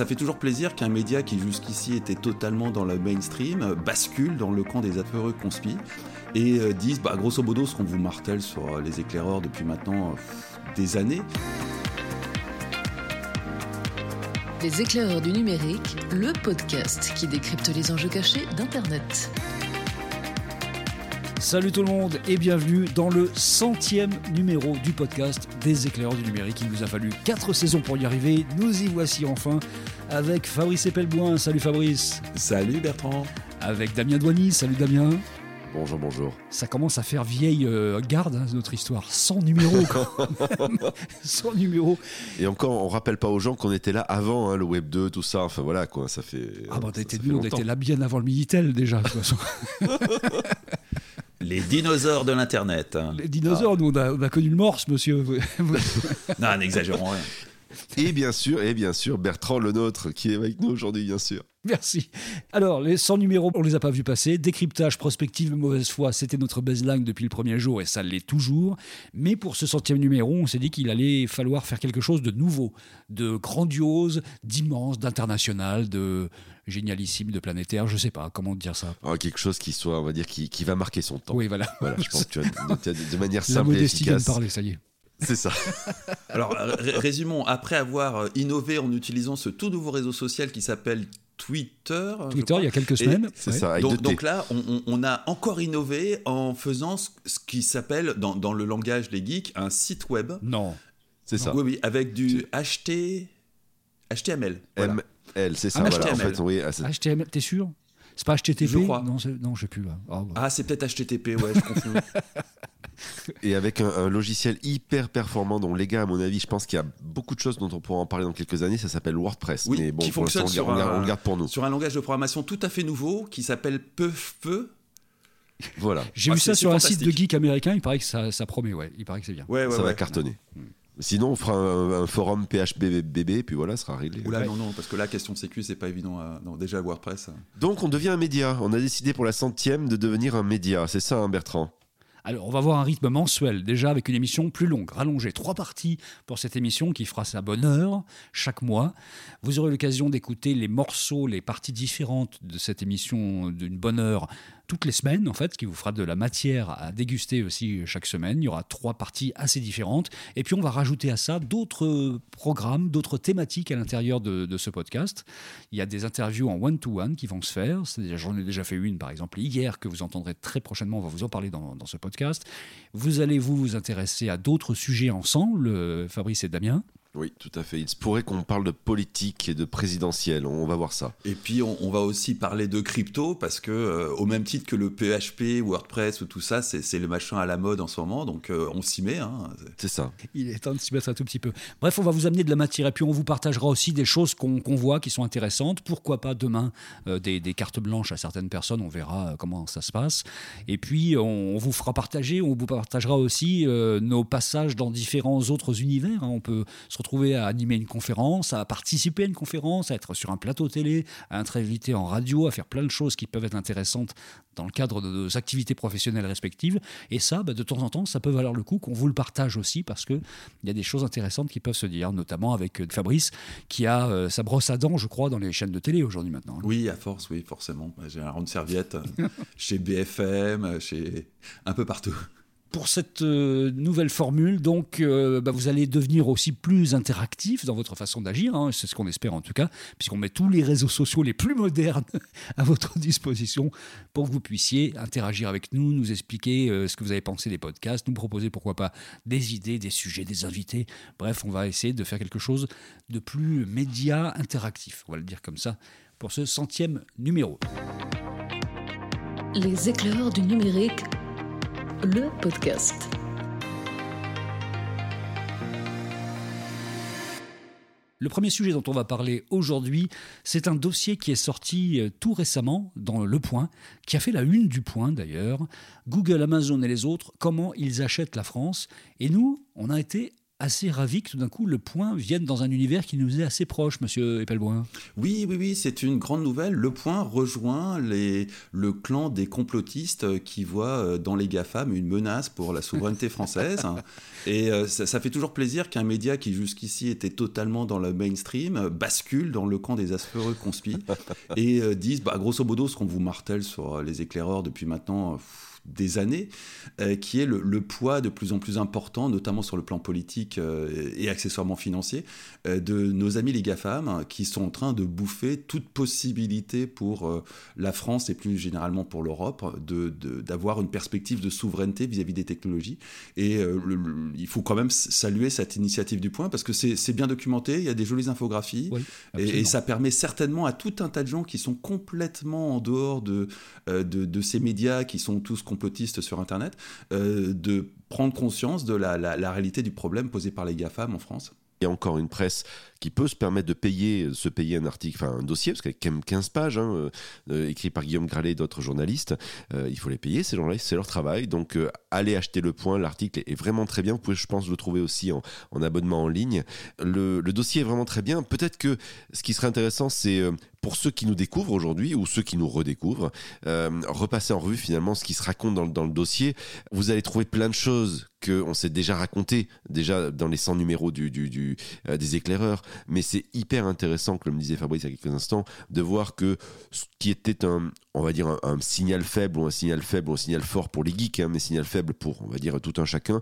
ça fait toujours plaisir qu'un média qui jusqu'ici était totalement dans le mainstream euh, bascule dans le camp des affreux conspi et euh, dise, bah, grosso modo, ce qu'on vous martèle sur euh, les éclaireurs depuis maintenant des années. Les éclaireurs du numérique, le podcast qui décrypte les enjeux cachés d'Internet. Salut tout le monde et bienvenue dans le centième numéro du podcast des éclaireurs du numérique. Il nous a fallu quatre saisons pour y arriver. Nous y voici enfin avec Fabrice Epelboin. Salut Fabrice. Salut Bertrand. Avec Damien Douany. Salut Damien. Bonjour, bonjour. Ça commence à faire vieille euh, garde, hein, notre histoire. 100 numéros, 100 numéros. Et encore, on rappelle pas aux gens qu'on était là avant hein, le Web 2, tout ça. Enfin voilà, quoi. Ça fait. Ah, bah, t'étais on était là bien avant le Minitel déjà, de toute façon. Les dinosaures de l'Internet. Les dinosaures, nous, on a, connu le morse, monsieur. non, n'exagérons rien. Et bien sûr, et bien sûr, Bertrand le nôtre qui est avec nous aujourd'hui, bien sûr. Merci. Alors, les 100 numéros, on les a pas vus passer. Décryptage, prospective, mauvaise foi, c'était notre baseline depuis le premier jour et ça l'est toujours. Mais pour ce centième numéro, on s'est dit qu'il allait falloir faire quelque chose de nouveau, de grandiose, d'immense, d'international, de génialissime, de planétaire, je sais pas comment dire ça. Ah, quelque chose qui soit, on va dire, qui, qui, va marquer son temps. Oui, voilà. voilà je pense que tu as, de manière simple La modestie et efficace. de parler, ça y est. C'est ça. Alors, résumons, après avoir euh, innové en utilisant ce tout nouveau réseau social qui s'appelle Twitter. Twitter, il y a quelques semaines. C'est ça. Donc, donc, là, on, on, a encore innové en faisant ce, qui s'appelle, dans, dans, le langage des geeks, un site web. Non. C'est ça. Oui, oui, avec du HT... HTML. Voilà. ML, c'est ça. Ah, voilà, HTML. En fait, oui, ah, HTML, t'es sûr? C'est pas HTTP Je crois. Non, non je sais plus. Oh, ah, c'est peut-être HTTP, ouais, je confonds. Et avec un, un, logiciel hyper performant dont les gars, à mon avis, je pense qu'il y a beaucoup de choses dont on pourra en parler dans quelques années. Ça s'appelle WordPress. Oui, Mais bon, qui fonctionne on, sur on, un, on garde pour nous. Sur un langage de programmation tout à fait nouveau qui s'appelle PeufPe. Voilà. J'ai Ah, vu ça sur un site de geek américain. Il paraît que ça, ça promet. Ouais, il paraît que c'est bien. Ouais, ouais, ça ouais. va cartonner. Sinon, on fera un, un forum PHBB, puis voilà, ce sera réglé. Oula, non, non, parce que là, question de sécu, c'est pas évident. À... Non, déjà, WordPress. Donc, on devient un média. On a décidé pour la centième de devenir un média. C'est ça, hein, Bertrand? Alors, on va avoir un rythme mensuel, déjà avec une émission plus longue, rallongée. Trois parties pour cette émission qui fera sa bonne heure chaque mois. Vous aurez l'occasion d'écouter les morceaux, les parties différentes de cette émission d'une bonne heure toutes les semaines, en fait, qui vous fera de la matière à déguster aussi chaque semaine. Il y aura trois parties assez différentes. Et puis, on va rajouter à ça d'autres programmes, d'autres thématiques à l'intérieur de, de, ce podcast. Il y a des interviews en one-to-one qui vont se faire. J'en ai déjà fait une, par exemple, hier, que vous entendrez très prochainement. On va vous en parler dans, dans ce podcast. Vous allez vous, vous intéresser à d'autres sujets ensemble, euh, Fabrice et Damien. Oui, tout à fait. Il se pourrait qu'on parle de politique et de présidentiel. On va voir ça. Et puis, on, on va aussi parler de crypto parce que, euh, au même titre que le PHP, WordPress ou tout ça, c'est le machin à la mode en ce moment. Donc, euh, on s'y met. Hein. C'est ça. Il est temps de s'y mettre un tout petit peu. Bref, on va vous amener de la matière et puis on vous partagera aussi des choses qu'on qu voit qui sont intéressantes. Pourquoi pas demain euh, des, des, cartes blanches à certaines personnes. On verra comment ça se passe. Et puis, on, on vous fera partager. On vous partagera aussi euh, nos passages dans différents autres univers. Hein. On peut se retrouver à animer une conférence, à participer à une conférence, à être sur un plateau télé, à être invité en radio, à faire plein de choses qui peuvent être intéressantes dans le cadre de nos activités professionnelles respectives. Et ça, bah, de temps en temps, ça peut valoir le coup qu'on vous le partage aussi parce qu'il y a des choses intéressantes qui peuvent se dire, notamment avec Fabrice qui a euh, sa brosse à dents, je crois, dans les chaînes de télé aujourd'hui maintenant. Oui, à force, oui, forcément. J'ai un rond de serviette chez BFM, chez un peu partout pour cette euh, nouvelle formule, donc euh, bah, vous allez devenir aussi plus interactif dans votre façon d'agir, hein, c'est ce qu'on espère en tout cas, puisqu'on met tous les réseaux sociaux les plus modernes à votre disposition pour que vous puissiez interagir avec nous, nous expliquer euh, ce que vous avez pensé des podcasts, nous proposer pourquoi pas des idées, des sujets, des invités. Bref, on va essayer de faire quelque chose de plus média interactif, on va le dire comme ça, pour ce centième numéro. Les éclaireurs du numérique le podcast. Le premier sujet dont on va parler aujourd'hui, c'est un dossier qui est sorti euh, tout récemment dans Le Point, qui a fait la une du Point d'ailleurs. Google, Amazon et les autres, comment ils achètent la France. Et nous, on a été assez ravi que tout d'un coup le point vienne dans un univers qui nous est assez proche, monsieur Epelboin. Oui, oui, oui, c'est une grande nouvelle. Le point rejoint les, le clan des complotistes qui voient dans les GAFAM une menace pour la souveraineté française. Et ça, ça, fait toujours plaisir qu'un média qui jusqu'ici était totalement dans le mainstream bascule dans le camp des asphéreux conspi et disent, bah, grosso modo, ce qu'on vous martèle sur les éclaireurs depuis maintenant des années, euh, qui est le, poids de plus en plus important, notamment sur le plan politique euh, et accessoirement financier, euh, de nos amis les GAFAM, qui sont en train de bouffer toute possibilité pour la France et plus généralement pour l'Europe d'avoir de, une perspective de souveraineté vis-à-vis des technologies. Et il faut quand même saluer cette initiative du point, parce que c'est bien documenté, il y a des jolies infographies, et, ça permet certainement à tout un tas de gens qui sont complètement en dehors de, de, de ces médias, qui sont tous sur Internet, euh, de prendre conscience de la, la, réalité du problème posé par les GAFAM en France. Il y a encore une presse qui peut se permettre de payer, se payer un article, enfin un dossier, parce qu'il y a quand même 15 pages, hein, euh, euh, écrit par Guillaume Gralet et d'autres journalistes. il faut les payer, ces gens-là, c'est leur travail. Donc allez acheter le point, l'article est vraiment très bien. Vous pouvez, je pense, le trouver aussi en, en abonnement en ligne. Le, dossier est vraiment très bien. Peut-être que ce qui serait intéressant, c'est pour ceux qui nous découvrent aujourd'hui ou ceux qui nous redécouvrent, euh, repasser en revue finalement ce qui se raconte dans, le dossier. Vous allez trouver plein de choses qu'on s'est déjà raconté déjà dans les 100 numéros euh, des éclaireurs, mais c'est hyper intéressant, comme le disait Fabrice il y a quelques instants, de voir que ce qui était un, on va dire un, signal faible ou un signal faible ou un signal fort pour les geeks, hein, mais signal faible pour, on va dire, tout un chacun,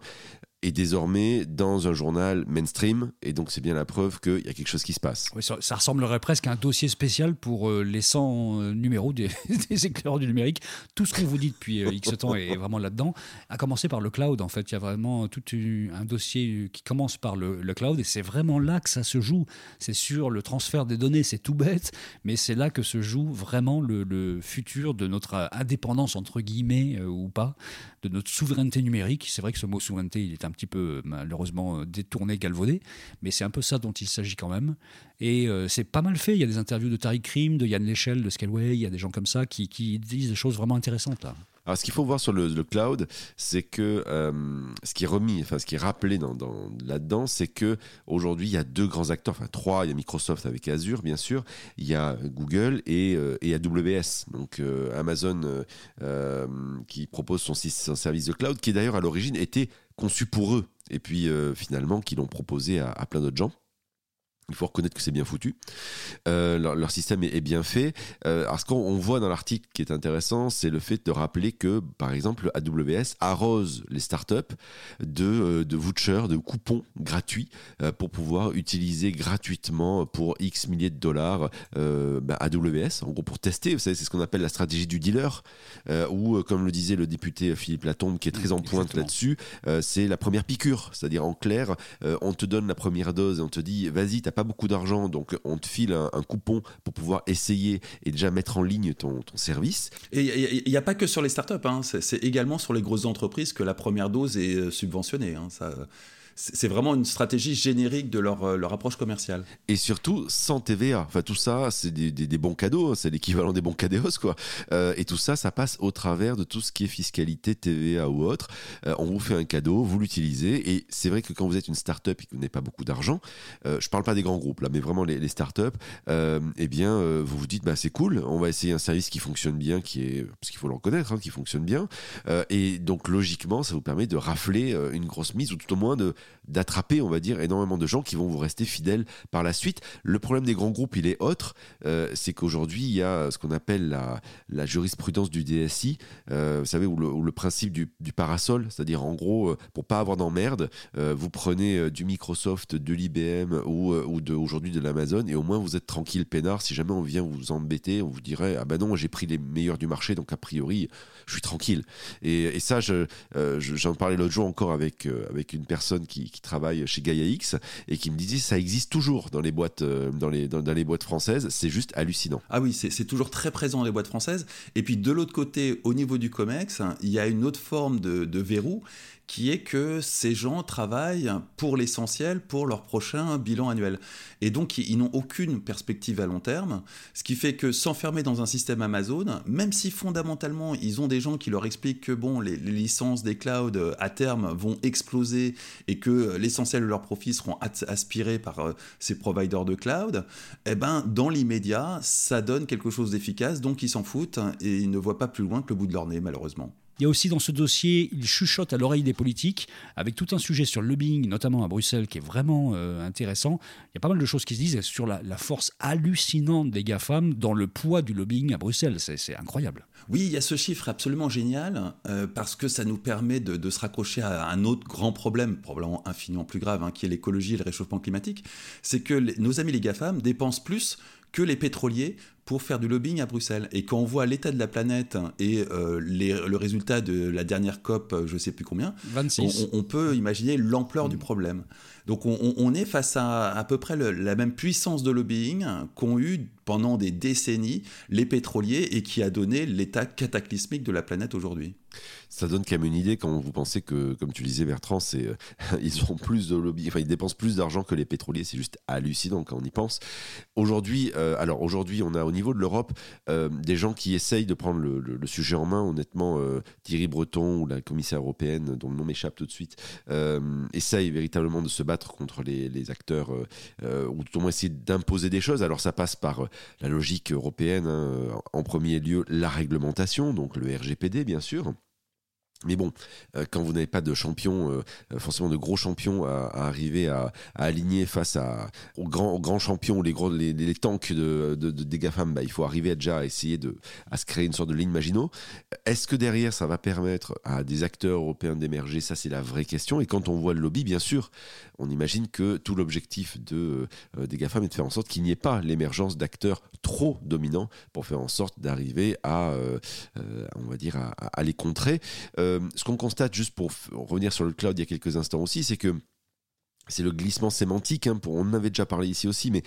est désormais dans un journal mainstream, et donc c'est bien la preuve qu'il y a quelque chose qui se passe. Ça, ressemblerait presque à un dossier spécial pour euh, les 100 euh, numéros des, éclaireurs du numérique. Tout ce qu'on vous dit depuis euh, X temps est, vraiment là-dedans, à commencer par le cloud. En fait, il y a vraiment tout un dossier qui commence par le, cloud, et c'est vraiment là que ça se joue. C'est sur le transfert des données, c'est tout bête, mais c'est là que se joue vraiment le, le, futur de notre indépendance, entre guillemets, ou pas, de notre souveraineté numérique. C'est vrai que ce mot souveraineté, il est un petit peu malheureusement détourné, galvaudé, mais c'est un peu ça dont il s'agit quand même. Et euh, c'est pas mal fait. Il y a des interviews de Tariq Krim, de Yann Lechel, de Scaleway, il y a des gens comme ça qui, disent des choses vraiment intéressantes. Alors, ce qu'il faut voir sur le, cloud, c'est que euh, ce qui est remis, enfin, ce qui est rappelé dans, là-dedans, c'est que aujourd'hui, il y a deux grands acteurs, enfin trois. Il y a Microsoft avec Azure, bien sûr. Il y a Google et, euh, et AWS. Donc, euh, Amazon qui propose son, service de cloud, qui d'ailleurs à l'origine était conçu pour eux, et puis finalement qui l'ont proposé à plein d'autres gens. Il faut reconnaître que c'est bien foutu. Euh, leur, système est, bien fait. Euh, alors, ce qu'on voit dans l'article qui est intéressant, c'est le fait de rappeler que, par exemple, AWS arrose les startups de, euh, de vouchers, de coupons gratuits euh, pour pouvoir utiliser gratuitement pour X milliers de dollars bah, AWS, en gros pour tester. Vous savez, c'est ce qu'on appelle la stratégie du dealer, ou comme le disait le député Philippe Latombe, qui est très en pointe là-dessus, c'est la première piqûre. C'est-à-dire, en clair, on te donne la première dose et on te dit, vas-y, t'as pas beaucoup d'argent, donc on te file un, coupon pour pouvoir essayer et déjà mettre en ligne ton, service. Et il n'y a, pas que sur les startups, hein, c'est également sur les grosses entreprises que la première dose est euh, subventionnée. Hein, ça c'est vraiment une stratégie générique de leur, euh, approche commerciale. Et surtout sans TVA. Enfin, tout ça, c'est des, bons cadeaux, hein, c'est l'équivalent des bons cadeaux, quoi. Euh, et tout ça, ça passe au travers de tout ce qui est fiscalité, TVA ou autre. Euh, on vous fait un cadeau, vous l'utilisez. Et c'est vrai que quand vous êtes une start-up et que vous n'avez pas beaucoup d'argent, euh, je parle pas des grands groupes là, mais vraiment les, les start-up, eh bien, vous vous dites, bah, c'est cool, on va essayer un service qui fonctionne bien, qui est, parce qu'il faut le reconnaître, hein, qui fonctionne bien. et donc, logiquement, ça vous permet de rafler une grosse mise ou tout au moins de d'attraper, on va dire, énormément de gens qui vont vous rester fidèles par la suite. Le problème des grands groupes, il est autre, euh, c'est qu'aujourd'hui, il y a ce qu'on appelle la, jurisprudence du DSI, euh, vous savez, ou le, principe du, du parasol, c'est-à-dire en gros, euh, pour pas avoir d'emmerde, vous prenez du Microsoft, de l'IBM ou, ou de, aujourd'hui de l'Amazon, et au moins vous êtes tranquille, peinard. Si jamais on vient vous embêter, on vous dirait, ah ben non, j'ai pris les meilleurs du marché, donc a priori, je suis tranquille. Et, ça, j'en je, parlais l'autre jour encore avec, avec une personne qui travaille chez Gaia X et qui me disait ça existe toujours dans les boîtes, euh, dans les, dans, les boîtes françaises. C'est juste hallucinant. Ah oui, c'est toujours très présent dans les boîtes françaises. Et puis de l'autre côté, au niveau du COMEX, il y a une autre forme de verrou qui est que ces gens travaillent pour l'essentiel pour leur prochain bilan annuel. Et donc, ils, n'ont aucune perspective à long terme, ce qui fait que s'enfermer dans un système Amazon, même si fondamentalement, ils ont des gens qui leur expliquent que bon, les, licences des clouds euh, à terme vont exploser et que l'essentiel de leurs profits seront aspirés par euh, ces providers de cloud, eh ben, dans l'immédiat, ça donne quelque chose d'efficace, donc ils s'en foutent et ils ne voient pas plus loin que le bout de leur nez, malheureusement. Il y a aussi dans ce dossier, il chuchote à l'oreille des politiques, avec tout un sujet sur le lobbying, notamment à Bruxelles, qui est vraiment euh, intéressant. Il y a pas mal de choses qui se disent sur la, force hallucinante des GAFAM dans le poids du lobbying à Bruxelles. C'est incroyable. Oui, il y a ce chiffre absolument génial, euh, parce que ça nous permet de, se raccrocher à un autre grand problème, probablement infiniment plus grave, hein, qui est l'écologie et le réchauffement climatique. C'est que nos amis les GAFAM dépensent plus que les pétroliers pour faire du lobbying à Bruxelles. Et quand on voit l'état de la planète et euh, le résultat de la dernière COP, euh, je ne sais plus combien, On, peut imaginer l'ampleur du mm. problème. Donc on, est face à à peu près la même puissance de lobbying qu'ont eu pendant des décennies les pétroliers et qui a donné l'état cataclysmique de la planète aujourd'hui. Ça donne quand même une idée quand vous pensez que, comme tu disais Bertrand, c'est euh, ils ont plus de lobby, ils dépensent plus d'argent que les pétroliers. C'est juste hallucinant quand on y pense. Aujourd'hui, alors aujourd'hui, on a au niveau de l'Europe, euh, des gens qui essayent de prendre le, sujet en main, honnêtement, euh, Thierry Breton ou la commissaire européenne, dont le nom m'échappe tout de suite, euh, essayent véritablement de se battre contre les, acteurs, ou tout au moins essayer d'imposer des choses. Alors ça passe par la logique européenne, hein, en premier lieu la réglementation, donc le RGPD bien sûr. Mais bon, euh, quand vous n'avez pas de champion, euh, euh, forcément de gros champions à, arriver à, aligner face à, aux, grands, champions, les, les, tanks de, de, des GAFAM, bah, il faut arriver à déjà essayer de, à se créer une sorte de ligne Maginot. Est-ce que derrière, ça va permettre à des acteurs européens d'émerger? Ça, c'est la vraie question. Et quand on voit le lobby, bien sûr, on imagine que tout l'objectif de, des GAFAM est de faire en sorte qu'il n'y ait pas l'émergence d'acteurs trop dominants pour faire en sorte d'arriver à, on va dire, à, à les contrer. Euh, ce qu'on constate, juste pour revenir sur le cloud il y a quelques instants aussi, c'est que c'est le glissement sémantique, hein, on en avait déjà parlé ici aussi, mais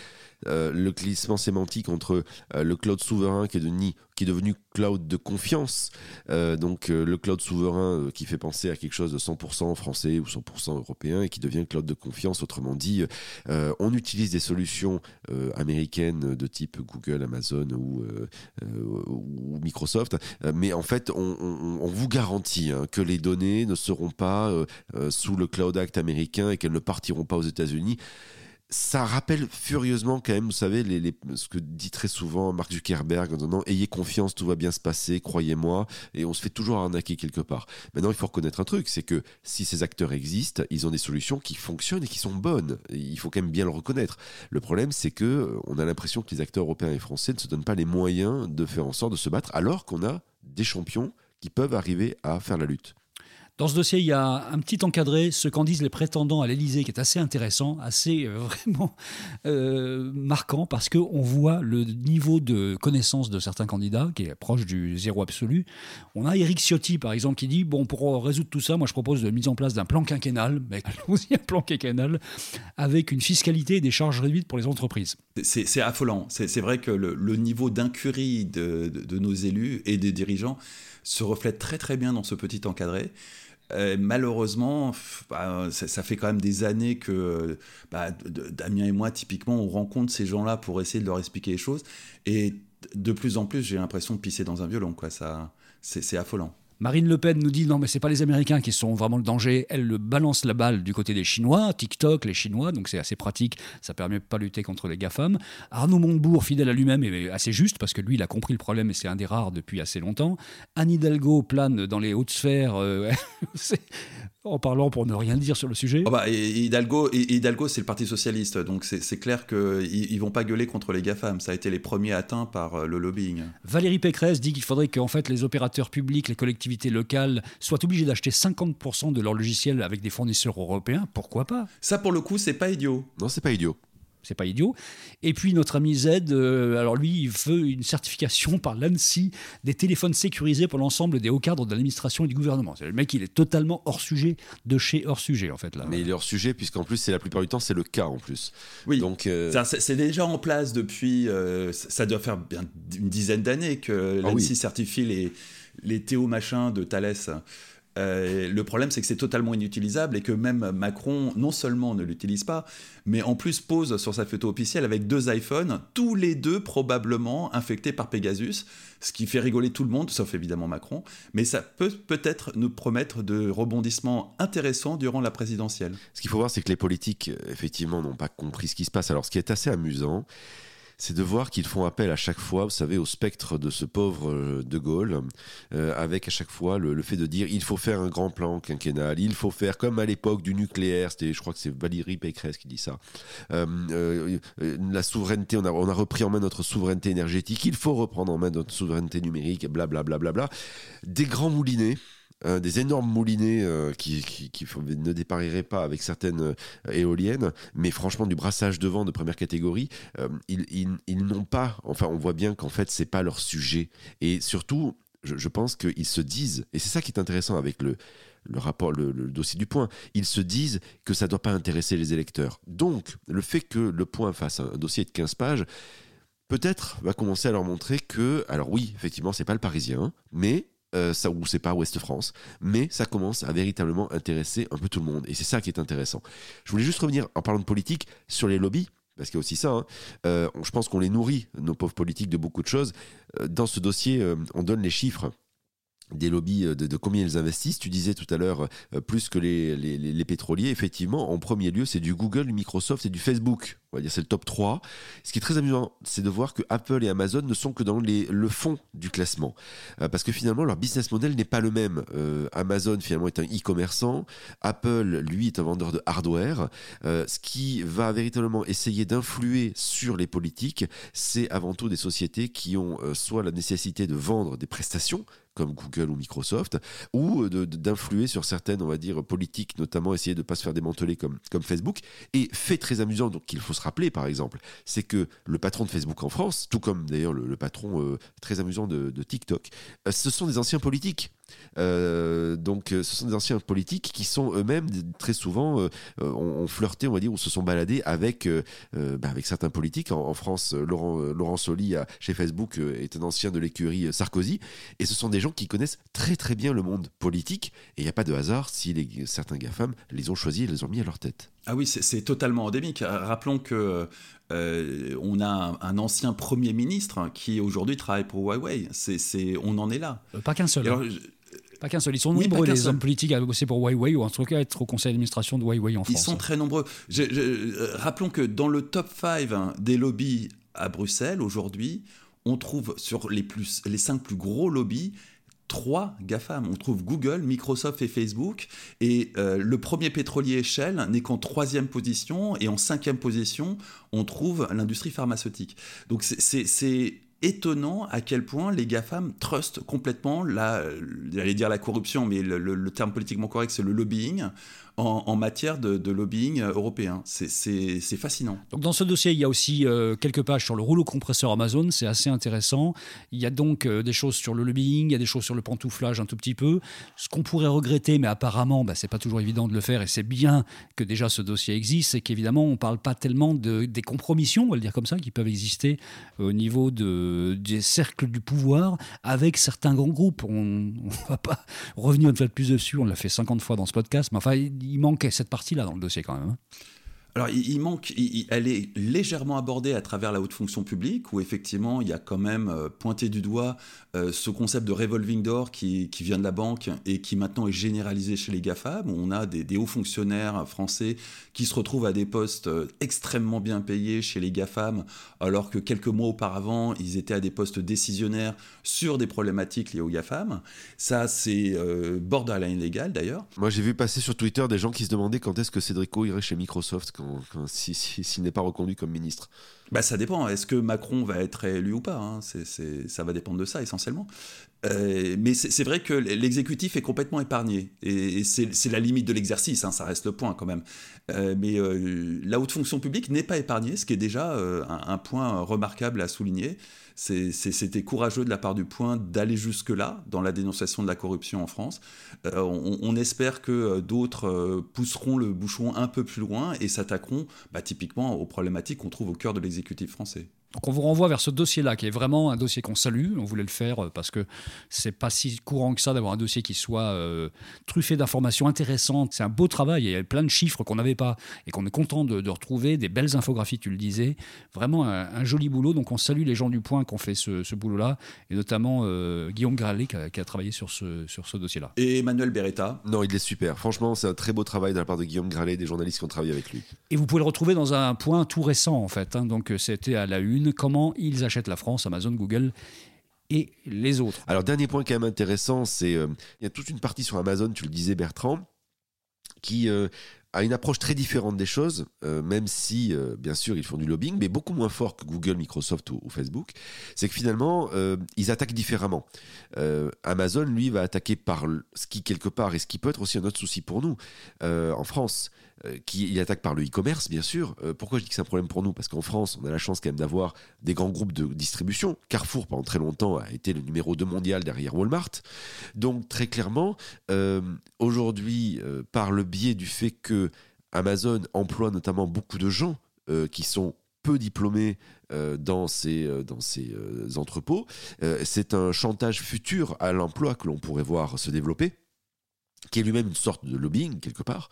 euh, le glissement sémantique entre euh, le cloud souverain qui est, devenu, est devenu cloud de confiance, euh, donc le cloud souverain qui fait penser à quelque chose de 100% français ou 100% européen et qui devient cloud de confiance, autrement dit, on utilise des solutions américaines de type Google, Amazon ou, Microsoft, mais en fait on, on, vous garantit hein, que les données ne seront pas sous le Cloud Act américain et qu'elles ne partiront pas aux États-Unis ça rappelle furieusement quand même, vous savez, ce que dit très souvent Mark Zuckerberg en disant ayez confiance, tout va bien se passer, croyez-moi, et on se fait toujours arnaquer quelque part. Maintenant, il faut reconnaître un truc, c'est que si ces acteurs existent, ils ont des solutions qui fonctionnent et qui sont bonnes. il faut quand même bien le reconnaître. Le problème, c'est que on a l'impression que les acteurs européens et français ne se donnent pas les moyens de faire en sorte de se battre, alors qu'on a des champions qui peuvent arriver à faire la lutte. Dans ce dossier, il y a un petit encadré, ce qu'en disent les prétendants à l'Élysée, qui est assez intéressant, assez euh, vraiment euh, marquant, parce qu'on voit le niveau de connaissance de certains candidats, qui est proche du zéro absolu. On a Eric Ciotti, par exemple, qui dit, bon, pour résoudre tout ça, moi je propose la mise en place d'un plan quinquennal, mais allons-y, un plan quinquennal, avec une fiscalité et des charges réduites pour les entreprises. C'est affolant. C'est vrai que le, niveau d'incurie de, de nos élus et des dirigeants se reflète très très bien dans ce petit encadré. Euh, malheureusement, bah, ça, fait quand même des années que bah, Damien et moi, typiquement, on rencontre ces gens-là pour essayer de leur expliquer les choses. Et de plus en plus, j'ai l'impression de pisser dans un violon. Quoi. Ça, c'est affolant. Marine Le Pen nous dit non, mais c'est pas les Américains qui sont vraiment le danger. Elle le balance la balle du côté des Chinois, TikTok, les Chinois, donc c'est assez pratique. Ça permet de pas lutter contre les GAFAM. Arnaud Montebourg, fidèle à lui-même, est assez juste parce que lui, il a compris le problème et c'est un des rares depuis assez longtemps. Anne Hidalgo plane dans les hautes sphères. Euh, en parlant pour ne rien dire sur le sujet. Oh bah, Hidalgo, Hidalgo c'est le Parti Socialiste, donc c'est clair qu'ils ne vont pas gueuler contre les GAFAM. Ça a été les premiers atteints par euh, le lobbying. Valérie Pécresse dit qu'il faudrait qu'en fait les opérateurs publics, les collectivités locales soient obligés d'acheter 50% de leurs logiciels avec des fournisseurs européens. Pourquoi pas? Ça, pour le coup, c'est pas idiot. Non, c'est pas idiot c'est pas idiot. Et puis notre ami Z, euh, alors lui, il veut une certification par l'ANSI des téléphones sécurisés pour l'ensemble des hauts cadres de l'administration et du gouvernement. C'est le mec, il est totalement hors sujet de chez hors sujet en fait là. Mais il est hors sujet puisqu'en plus c'est la plupart du temps c'est le cas en plus. Oui. Donc euh, c'est déjà en place depuis, euh, ça doit faire bien une dizaine d'années que ah l'ANSI certifie les les Théo machin de Thales. Euh, le problème, c'est que c'est totalement inutilisable et que même Macron, non seulement ne l'utilise pas, mais en plus pose sur sa photo officielle avec deux iPhones, tous les deux probablement infectés par Pegasus, ce qui fait rigoler tout le monde, sauf évidemment Macron. Mais ça peut peut-être nous promettre de rebondissements intéressants durant la présidentielle. Ce qu'il faut voir, c'est que les politiques, effectivement, n'ont pas compris ce qui se passe. Alors, ce qui est assez amusant, c'est de voir qu'ils font appel à chaque fois, vous savez, au spectre de ce pauvre euh, De Gaulle, euh, avec à chaque fois le, fait de dire il faut faire un grand plan quinquennal, il faut faire comme à l'époque du nucléaire, c'était, je crois que c'est Valérie Pécresse qui dit ça, euh, la souveraineté, on a, on a repris en main notre souveraineté énergétique, il faut reprendre en main notre souveraineté numérique, blablabla. Bla, bla, bla, Des grands moulinets des énormes moulinets euh, qui, ne dépareraient pas avec certaines euh, éoliennes, mais franchement du brassage de vent de première catégorie, euh, ils, n'ont pas, enfin on voit bien qu'en fait c'est pas leur sujet. Et surtout, je, pense qu'ils se disent, et c'est ça qui est intéressant avec le, rapport, le, dossier du point, ils se disent que ça ne doit pas intéresser les électeurs. Donc, le fait que le point fasse un, dossier de 15 pages, peut-être va commencer à leur montrer que, alors oui, effectivement, c'est pas le Parisien, mais euh, ça, ou c'est pas Ouest France, mais ça commence à véritablement intéresser un peu tout le monde. Et c'est ça qui est intéressant. Je voulais juste revenir, en parlant de politique, sur les lobbies. Parce qu'il y a aussi ça, hein. euh, je pense qu'on les nourrit, nos pauvres politiques, de beaucoup de choses. Euh, dans ce dossier, on donne les chiffres des lobbies de, combien ils investissent. Tu disais tout à l'heure plus que les, les, pétroliers. Effectivement, en premier lieu, c'est du Google, du Microsoft et du Facebook on va dire c'est le top 3. Ce qui est très amusant, c'est de voir que Apple et Amazon ne sont que dans les, le fond du classement. Euh, parce que finalement, leur business model n'est pas le même. Euh, Amazon, finalement, est un e-commerçant. Apple, lui, est un vendeur de hardware. Euh, ce qui va véritablement essayer d'influer sur les politiques, c'est avant tout des sociétés qui ont soit la nécessité de vendre des prestations, comme Google ou Microsoft, ou d'influer sur certaines, on va dire, politiques, notamment essayer de ne pas se faire démanteler comme, comme Facebook. Et fait très amusant, donc il faut se rappeler, par exemple, c'est que le patron de Facebook en France, tout comme d'ailleurs le, patron euh, très amusant de, TikTok, euh, ce sont des anciens politiques. Euh, donc, ce sont des anciens politiques qui sont eux-mêmes très souvent ont, flirté, on va dire, ou se sont baladés avec bah, avec certains politiques. En, France, Laurent Laurent Soli chez Facebook est un ancien de l'écurie Sarkozy, et ce sont des gens qui connaissent très très bien le monde politique. Et il n'y a pas de hasard si les, certains GAFAM les ont choisis et les ont mis à leur tête. Ah oui, c'est totalement endémique. Rappelons que euh, on a un, ancien premier ministre qui aujourd'hui travaille pour Huawei. C'est, on en est là. Euh, pas qu'un seul. Hein. Pas qu'un seul. Ils sont nombreux, les hommes politiques, à bosser pour Huawei ou en tout cas être au conseil d'administration de Huawei en France. Ils sont très nombreux. Euh, rappelons que dans le top 5 hein, des lobbies à Bruxelles aujourd'hui, on trouve sur les, plus, les 5 plus gros lobbies trois GAFAM. On trouve Google, Microsoft et Facebook. Et euh, le premier pétrolier Shell n'est qu'en troisième position. Et en cinquième position, on trouve l'industrie pharmaceutique. Donc c'est étonnant à quel point les GAFAM trustent complètement la, j'allais dire la corruption, mais le terme politiquement correct, c'est le lobbying en, matière de, lobbying européen. C'est fascinant. Donc dans ce dossier, il y a aussi euh, quelques pages sur le rouleau compresseur Amazon, c'est assez intéressant. Il y a donc euh, des choses sur le lobbying, il y a des choses sur le pantouflage un tout petit peu. Ce qu'on pourrait regretter, mais apparemment, bah, c'est pas toujours évident de le faire, et c'est bien que déjà ce dossier existe, c'est qu'évidemment, on parle pas tellement de, des compromissions, on va le dire comme ça, qui peuvent exister au niveau de, des cercles du pouvoir avec certains grands groupes. On ne va pas revenir une fois de plus dessus, on l'a fait 50 fois dans ce podcast, mais enfin, il manquait cette partie-là dans le dossier quand même. Alors, il, manque, elle est légèrement abordée à travers la haute fonction publique, où effectivement, il y a quand même euh, pointé du doigt euh, ce concept de revolving door qui, vient de la banque et qui maintenant est généralisé chez les GAFAM, où on a des, hauts fonctionnaires français qui se retrouvent à des postes euh, extrêmement bien payés chez les GAFAM, alors que quelques mois auparavant, ils étaient à des postes décisionnaires sur des problématiques liées aux GAFAM. Ça, c'est borderline légal d'ailleurs. Moi, j'ai vu passer sur Twitter des gens qui se demandaient quand est-ce que Cédrico irait chez Microsoft s'il si, n'est pas reconduit comme ministre bah, Ça dépend. Est-ce que Macron va être élu ou pas hein? Ça va dépendre de ça essentiellement. Euh, mais c'est vrai que l'exécutif est complètement épargné. Et, c'est la limite de l'exercice, hein, ça reste le point quand même. Euh, mais euh, la haute fonction publique n'est pas épargnée, ce qui est déjà un, point remarquable à souligner. C'était courageux de la part du point d'aller jusque-là dans la dénonciation de la corruption en France. On, espère que d'autres pousseront le bouchon un peu plus loin et s'attaqueront bah, typiquement aux problématiques qu'on trouve au cœur de l'exécutif français. Donc on vous renvoie vers ce dossier-là, qui est vraiment un dossier qu'on salue. On voulait le faire euh, parce que c'est pas si courant que ça d'avoir un dossier qui soit euh, truffé d'informations intéressantes. C'est un beau travail et il y a plein de chiffres qu'on n'avait pas et qu'on est content de, retrouver, des belles infographies, tu le disais. Vraiment un, joli boulot. Donc on salue les gens du point qui ont fait ce, boulot-là et notamment euh, Guillaume Gralet qui a, travaillé sur ce, sur ce dossier-là. Et Emmanuel Beretta Non, il est super. Franchement, c'est un très beau travail de la part de Guillaume Gralet, des journalistes qui ont travaillé avec lui. Et vous pouvez le retrouver dans un point tout récent en fait. Hein. Donc c'était à la une comment ils achètent la France, Amazon, Google et les autres. Alors dernier point quand même intéressant, c'est euh, il y a toute une partie sur Amazon, tu le disais Bertrand, qui euh, a une approche très différente des choses, euh, même si, bien sûr, ils font du lobbying, mais beaucoup moins fort que Google, Microsoft ou, Facebook. C'est que finalement, ils attaquent différemment. Amazon, lui, va attaquer par ce qui, quelque part, et ce qui peut être aussi un autre souci pour nous, en France, euh, qui il attaque par le e-commerce, bien sûr. Euh, pourquoi je dis que c'est un problème pour nous? Parce qu'en France, on a la chance quand même d'avoir des grands groupes de distribution. Carrefour, pendant très longtemps, a été le numéro 2 mondial derrière Walmart. Donc, très clairement, euh, aujourd'hui, par le biais du fait que Amazon emploie notamment beaucoup de gens qui sont peu diplômés dans dans ces entrepôts, c'est un chantage futur à l'emploi que l'on pourrait voir se développer qui est lui-même une sorte de lobbying quelque part.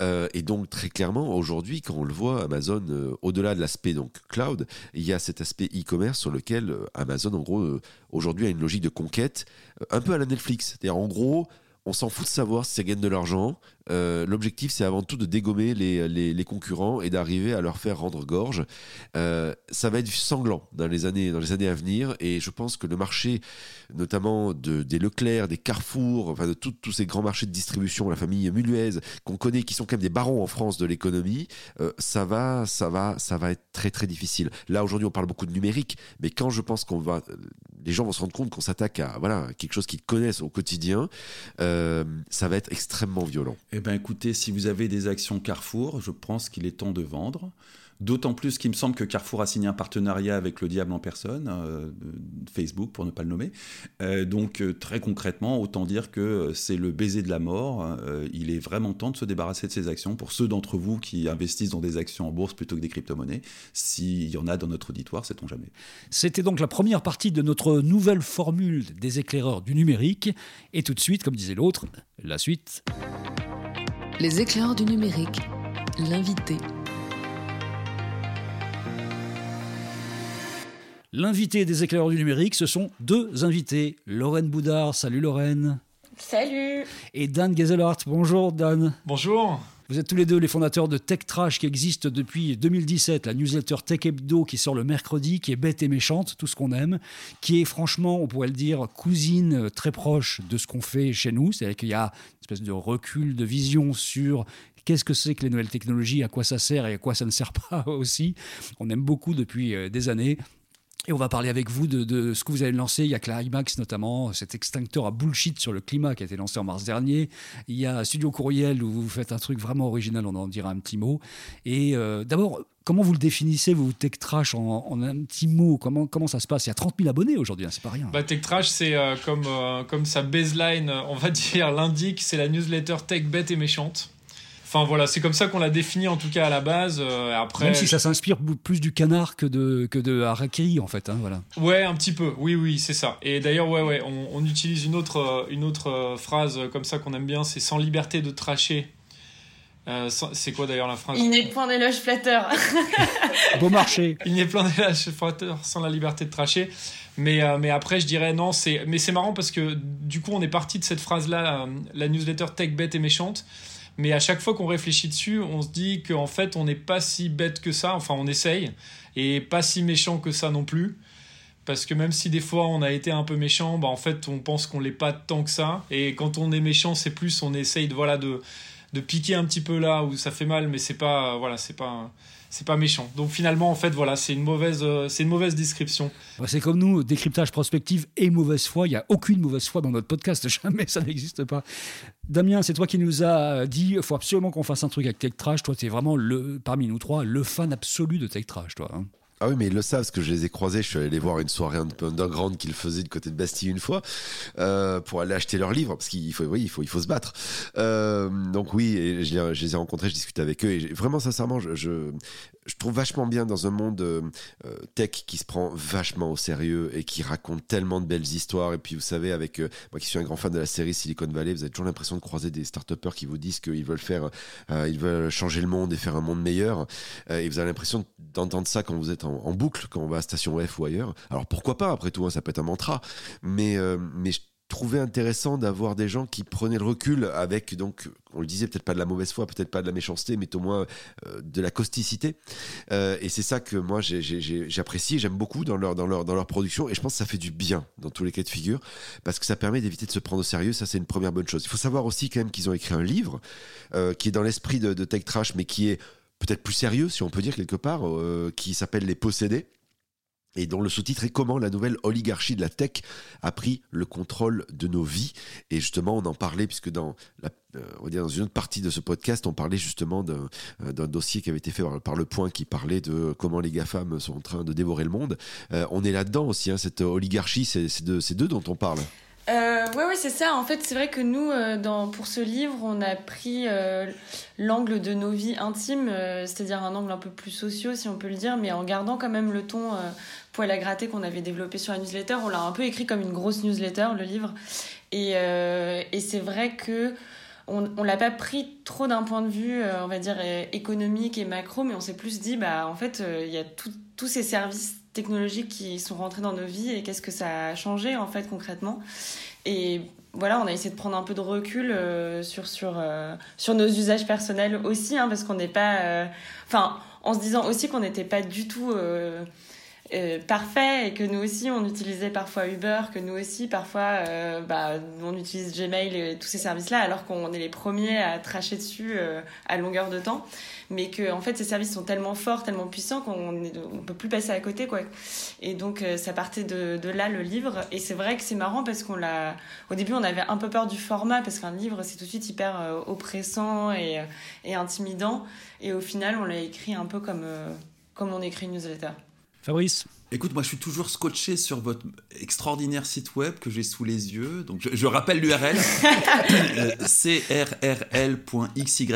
Euh, et donc très clairement, aujourd'hui, quand on le voit, Amazon, euh, au-delà de l'aspect cloud, il y a cet aspect e-commerce sur lequel euh, Amazon, en gros, aujourd'hui a une logique de conquête, un peu à la Netflix. C'est-à-dire, en gros, on s'en fout de savoir si ça gagne de l'argent. Euh, l'objectif, c'est avant tout de dégommer les, les, concurrents et d'arriver à leur faire rendre gorge. Euh, ça va être sanglant dans les, années, dans les années à venir. Et je pense que le marché, notamment de, des Leclerc, des Carrefour, enfin de tous ces grands marchés de distribution, la famille Muluez, qu'on connaît, qui sont quand même des barons en France de l'économie, euh, ça, va, ça, va, ça va être très très difficile. Là, aujourd'hui, on parle beaucoup de numérique, mais quand je pense qu'on va les gens vont se rendre compte qu'on s'attaque à voilà, quelque chose qu'ils connaissent au quotidien, ça va être extrêmement violent. Eh bien écoutez, si vous avez des actions Carrefour, je pense qu'il est temps de vendre. D'autant plus qu'il me semble que Carrefour a signé un partenariat avec le diable en personne, euh, Facebook pour ne pas le nommer. Euh, donc euh, très concrètement, autant dire que c'est le baiser de la mort. il est vraiment temps de se débarrasser de ces actions pour ceux d'entre vous qui investissent dans des actions en bourse plutôt que des crypto-monnaies. S'il y en a dans notre auditoire, sait-on jamais. C'était donc la première partie de notre nouvelle formule des éclaireurs du numérique. Et tout de suite, comme disait l'autre, la suite. Les éclaireurs du numérique, l'invité. L'invité des éclaireurs du numérique, ce sont deux invités. Lorraine Boudard, salut Lorraine. Salut. Et Dan Gezelhardt, bonjour Dan. Bonjour. Vous êtes tous les deux les fondateurs de Tech Trash qui existe depuis 2017, la newsletter Tech Hebdo qui sort le mercredi, qui est bête et méchante, tout ce qu'on aime, qui est franchement, on pourrait le dire, cousine très proche de ce qu'on fait chez nous. C'est-à-dire qu'il y a une espèce de recul, de vision sur qu'est-ce que c'est que les nouvelles technologies, à quoi ça sert et à quoi ça ne sert pas aussi. On aime beaucoup depuis euh, des années. Et on va parler avec vous de, ce que vous avez lancé. Il y a Clarimax notamment, cet extincteur à bullshit sur le climat qui a été lancé en mars dernier. Il y a Studio Courriel où vous faites un truc vraiment original, on en dira un petit mot. Et euh, d'abord, comment vous le définissez, vous, Tech Trash, en, un petit mot? Comment, ça se passe? Il y a 30 000 abonnés aujourd'hui, hein, c'est pas rien. Bah, Tech Trash, c'est euh, comme, euh, comme sa baseline, on va dire, l'indique, c'est la newsletter Tech bête et méchante. Enfin voilà, c'est comme ça qu'on l'a défini en tout cas à la base. Euh, après, Même si ça s'inspire plus du canard que de, que de Harakiri en fait. Hein, voilà. Ouais, un petit peu. Oui, oui, c'est ça. Et d'ailleurs, ouais, ouais, on, utilise une autre, euh, une autre euh, phrase comme ça qu'on aime bien, c'est sans liberté de tracher. c'est quoi d'ailleurs la phrase Il n'est point d'éloge flatteur. Beau marché. Il n'est point d'éloge flatteur sans la liberté de tracher. Mais, mais après, je dirais non, c'est mais c'est marrant parce que du coup, on est parti de cette phrase-là, la newsletter tech bête et méchante. Mais à chaque fois qu'on réfléchit dessus, on se dit qu'en fait, on n'est pas si bête que ça. Enfin, on essaye. Et pas si méchant que ça non plus. Parce que même si des fois on a été un peu méchant, bah en fait on pense qu'on l'est pas tant que ça. Et quand on est méchant, c'est plus on essaye de voilà de, de piquer un petit peu là où ça fait mal, mais c'est pas voilà c'est pas c'est pas méchant. Donc finalement, en fait, voilà, c'est une mauvaise, euh, c'est une mauvaise description. C'est comme nous, décryptage prospective et mauvaise foi. Il y a aucune mauvaise foi dans notre podcast, jamais ça n'existe pas. Damien, c'est toi qui nous a dit, il faut absolument qu'on fasse un truc avec Tech Trash. Toi, tu es vraiment le, parmi nous trois, le fan absolu de Tech Trash, toi. Hein. Ah oui, mais ils le savent, parce que je les ai croisés. Je suis allé les voir une soirée underground qu'ils faisaient du côté de Bastille une fois, euh, pour aller acheter leurs livres, parce qu'il faut, oui, il faut, il faut se battre. Euh, donc oui, je, les, ai rencontrés, je discute avec eux, et vraiment, sincèrement, je, trouve vachement bien dans un monde euh, tech qui se prend vachement au sérieux et qui raconte tellement de belles histoires. Et puis, vous savez, avec moi qui suis un grand fan de la série Silicon Valley, vous avez toujours l'impression de croiser des start qui vous disent qu'ils veulent faire, ils veulent changer le monde et faire un monde meilleur. Et vous avez l'impression d'entendre ça quand vous êtes en, en, boucle, quand on va à Station F ou ailleurs. Alors pourquoi pas, après tout, hein, ça peut être un mantra. Mais, euh, mais je trouvais intéressant d'avoir des gens qui prenaient le recul avec, donc, on le disait, peut-être pas de la mauvaise foi, peut-être pas de la méchanceté, mais au moins euh, de la causticité. Euh, et c'est ça que moi j'apprécie, j'aime beaucoup dans leur, dans, leur, dans leur production, et je pense que ça fait du bien dans tous les cas de figure, parce que ça permet d'éviter de se prendre au sérieux, ça c'est une première bonne chose. Il faut savoir aussi quand même qu'ils ont écrit un livre qui est dans l'esprit de, de Tech Trash, mais qui est peut-être plus sérieux, si on peut dire quelque part, euh, qui s'appelle Les Possédés et dont le sous-titre est Comment la nouvelle oligarchie de la tech a pris le contrôle de nos vies. Et justement, on en parlait, puisque dans, euh, on va dire dans une autre partie de ce podcast, on parlait justement d'un, euh, dossier qui avait été fait par, Le Point qui parlait de comment les GAFAM sont en train de dévorer le monde. On est là-dedans aussi, hein, cette oligarchie, c'est, de, c'est d'eux dont on parle. Euh, ouais, ouais, c'est ça. En fait, c'est vrai que nous, euh, pour ce livre, on a pris euh, l'angle de nos vies intimes, euh, c'est-à-dire un angle un peu plus social, si on peut le dire, mais en gardant quand même le ton poil à gratter qu'on avait développé sur la newsletter. On l'a un peu écrit comme une grosse newsletter, le livre. Et, et c'est vrai que on, on l'a pas pris trop d'un point de vue, on va dire, économique et macro, mais on s'est plus dit, bah, en fait, il y a tous ces services technologiques qui sont rentrées dans nos vies et qu'est-ce que ça a changé en fait concrètement. Et voilà, on a essayé de prendre un peu de recul euh, sur, sur, euh, sur nos usages personnels aussi, hein, parce qu'on n'est pas. Enfin, euh, en se disant aussi qu'on n'était pas du tout. Euh, parfait et que nous aussi on utilisait parfois Uber, que nous aussi parfois euh, bah, on utilise Gmail et tous ces services-là alors qu'on est les premiers à tracher dessus euh, à longueur de temps, mais que en fait ces services sont tellement forts, tellement puissants qu'on ne peut plus passer à côté quoi. Et donc ça partait de, de, là le livre et c'est vrai que c'est marrant parce qu'on l'a au début on avait un peu peur du format parce qu'un livre c'est tout de suite hyper oppressant et, et intimidant et au final on l'a écrit un peu comme comme on écrit une newsletter. Fabrice Écoute, moi je suis toujours scotché sur votre extraordinaire site web que j'ai sous les yeux. Donc je, je rappelle l'URL crrl.xyz.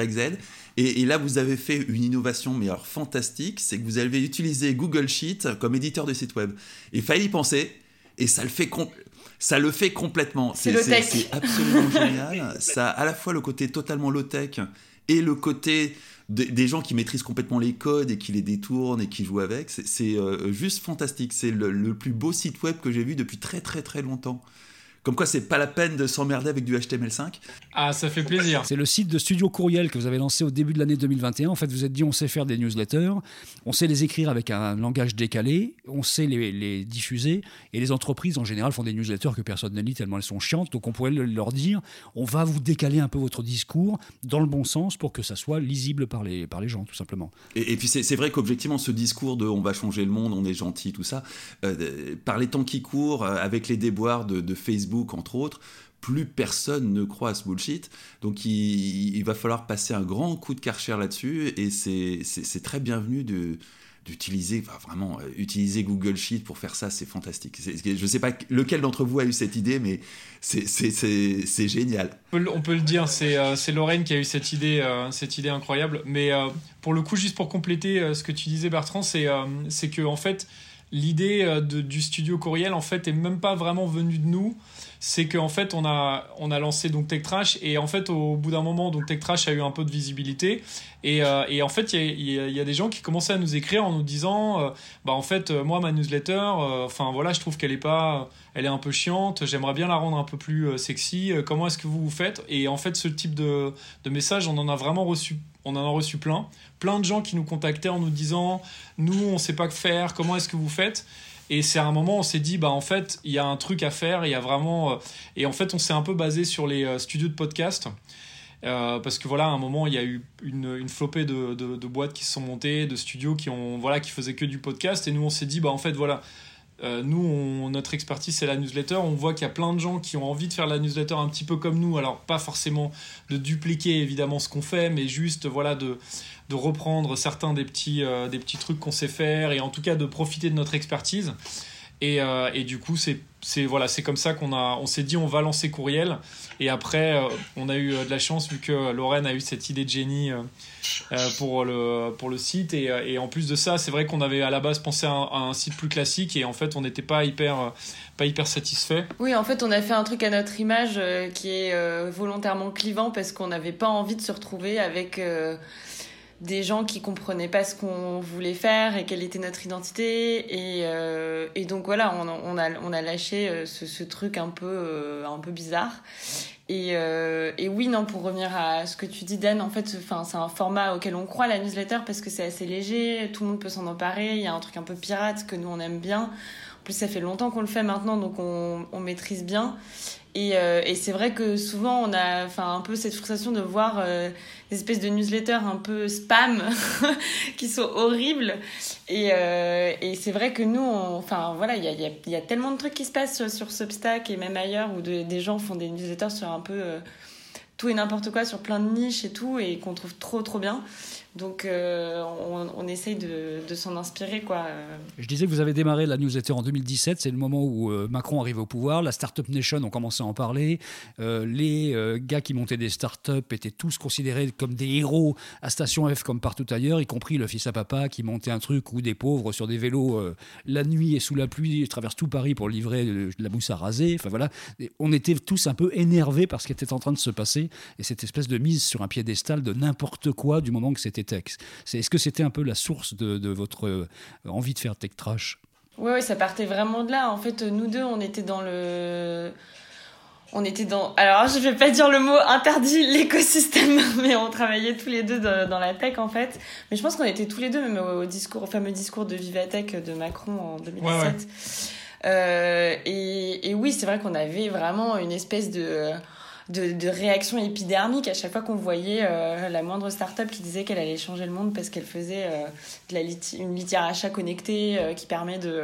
Et, et, là vous avez fait une innovation mais alors fantastique, c'est que vous avez utilisé Google Sheet comme éditeur de site web. Il fallait y penser et ça le fait ça le fait complètement. C'est absolument génial. Ça a à la fois le côté totalement low tech et le côté des gens qui maîtrisent complètement les codes et qui les détournent et qui jouent avec. C'est euh, juste fantastique. C'est le, le, plus beau site web que j'ai vu depuis très très très longtemps. Comme quoi, c'est pas la peine de s'emmerder avec du HTML5. Ah, ça fait plaisir. C'est le site de Studio Courriel que vous avez lancé au début de l'année 2021. En fait, vous êtes dit, on sait faire des newsletters, on sait les écrire avec un langage décalé, on sait les, les diffuser, et les entreprises en général font des newsletters que personne ne lit tellement elles sont chiantes. Donc, on pourrait leur dire, on va vous décaler un peu votre discours dans le bon sens pour que ça soit lisible par les, par les gens, tout simplement. Et, et puis, c'est vrai qu'objectivement, ce discours de on va changer le monde, on est gentil, tout ça, euh, par les temps qui courent, avec les déboires de, de Facebook, entre autres, plus personne ne croit à ce bullshit. Donc il, va falloir passer un grand coup de karcher là-dessus et c'est très bienvenu de d'utiliser, vraiment, euh, utiliser Google Sheet pour faire ça, c'est fantastique. je ne sais pas lequel d'entre vous a eu cette idée, mais c'est génial. On peut, le dire, c'est euh, Lorraine qui a eu cette idée, euh, cette idée incroyable. Mais euh, pour le coup, juste pour compléter ce que tu disais, Bertrand, c'est que en fait, l'idée du studio Courriel, en fait, est même pas vraiment venue de nous. C'est qu'en fait on a on a lancé donc Tech Trash et en fait au bout d'un moment donc Tech Trash a eu un peu de visibilité. Et, euh, et en fait il y, a, des gens qui commençaient à nous écrire en nous disant euh, bah en fait euh, moi ma newsletter euh, enfin voilà je trouve qu'elle est pas elle est un peu chiante j'aimerais bien la rendre un peu plus euh, sexy comment est-ce que vous vous faites? Et en fait ce type de, de message on en a vraiment reçu on en a reçu plein plein de gens qui nous contactaient en nous disant nous on sait pas que faire comment est-ce que vous faites? Et c'est à un moment, on s'est dit, bah en fait, il y a un truc à faire, il y a vraiment. Euh, et en fait, on s'est un peu basé sur les euh, studios de podcast. Euh, parce que voilà, à un moment, il y a eu une, flopée de, de, de, boîtes qui se sont montées, de studios qui, ont, voilà, qui faisaient que du podcast. Et nous, on s'est dit, bah en fait, voilà, nous, notre expertise, c'est la newsletter. On voit qu'il y a plein de gens qui ont envie de faire la newsletter un petit peu comme nous. Alors, pas forcément de dupliquer évidemment ce qu'on fait, mais juste voilà de, de reprendre certains des petits, des petits trucs qu'on sait faire et en tout cas de profiter de notre expertise. Et, et du coup, c'est voilà, c'est comme ça qu'on a, on s'est dit on va lancer Courriel. Et après, euh, on a eu euh, de la chance vu que Lorraine a eu cette idée de génie euh, pour le pour le site. Et, et en plus de ça, c'est vrai qu'on avait à la base pensé à un, site plus classique et en fait, on n'était pas hyper pas hyper satisfait. Oui, en fait, on a fait un truc à notre image qui est volontairement clivant parce qu'on n'avait pas envie de se retrouver avec des gens qui comprenaient pas ce qu'on voulait faire et quelle était notre identité. Et, euh, et donc voilà on, on, a on a lâché euh, ce, ce truc un peu euh, un peu bizarre. Et, et oui non pour revenir à ce que tu dis Dan en fait c'est un format auquel on croit la newsletter parce que c'est assez léger tout le monde peut s'en emparer il y a un truc un peu pirate que nous on aime bien. en plus ça fait longtemps qu'on le fait maintenant donc on, on maîtrise bien et, euh, et c'est vrai que souvent, on a un peu cette frustration de voir euh, des espèces de newsletters un peu spam qui sont horribles. Et, euh, et c'est vrai que nous, enfin voilà, il y a, y, a, tellement de trucs qui se passent sur, sur Substack et même ailleurs où de, des gens font des newsletters sur un peu tout et n'importe quoi, sur plein de niches et tout, et qu'on trouve trop trop bien. Donc euh, on, on, essaye de, s'en inspirer. Quoi. Je disais que vous avez démarré la newsletter en 2017, c'est le moment où euh, Macron arrive au pouvoir, la Startup Nation ont commencé à en parler, euh, les gars qui montaient des startups étaient tous considérés comme des héros à Station F comme partout ailleurs, y compris le fils à papa qui montait un truc où des pauvres sur des vélos la nuit et sous la pluie traversent tout Paris pour livrer de la mousse à raser. Enfin voilà, on était tous un peu énervés par ce qui était en train de se passer et cette espèce de mise sur un piédestal de n'importe quoi du moment que c'était est-ce que c'était un peu la source de, votre euh, envie de faire tech trash? Oui, ça partait vraiment de là. En fait, nous deux, on était dans le on était dans alors je vais pas dire le mot interdit l'écosystème mais on travaillait tous les deux dans, la tech en fait. Mais je pense qu'on était tous les deux même au discours au fameux discours de Vivatech de Macron en 2017 Euh, et, et, oui c'est vrai qu'on avait vraiment une espèce de de, de réaction épidermique à chaque fois qu'on voyait euh, la moindre start-up qui disait qu'elle allait changer le monde parce qu'elle faisait euh, de la une litière achat connectée euh, qui permet de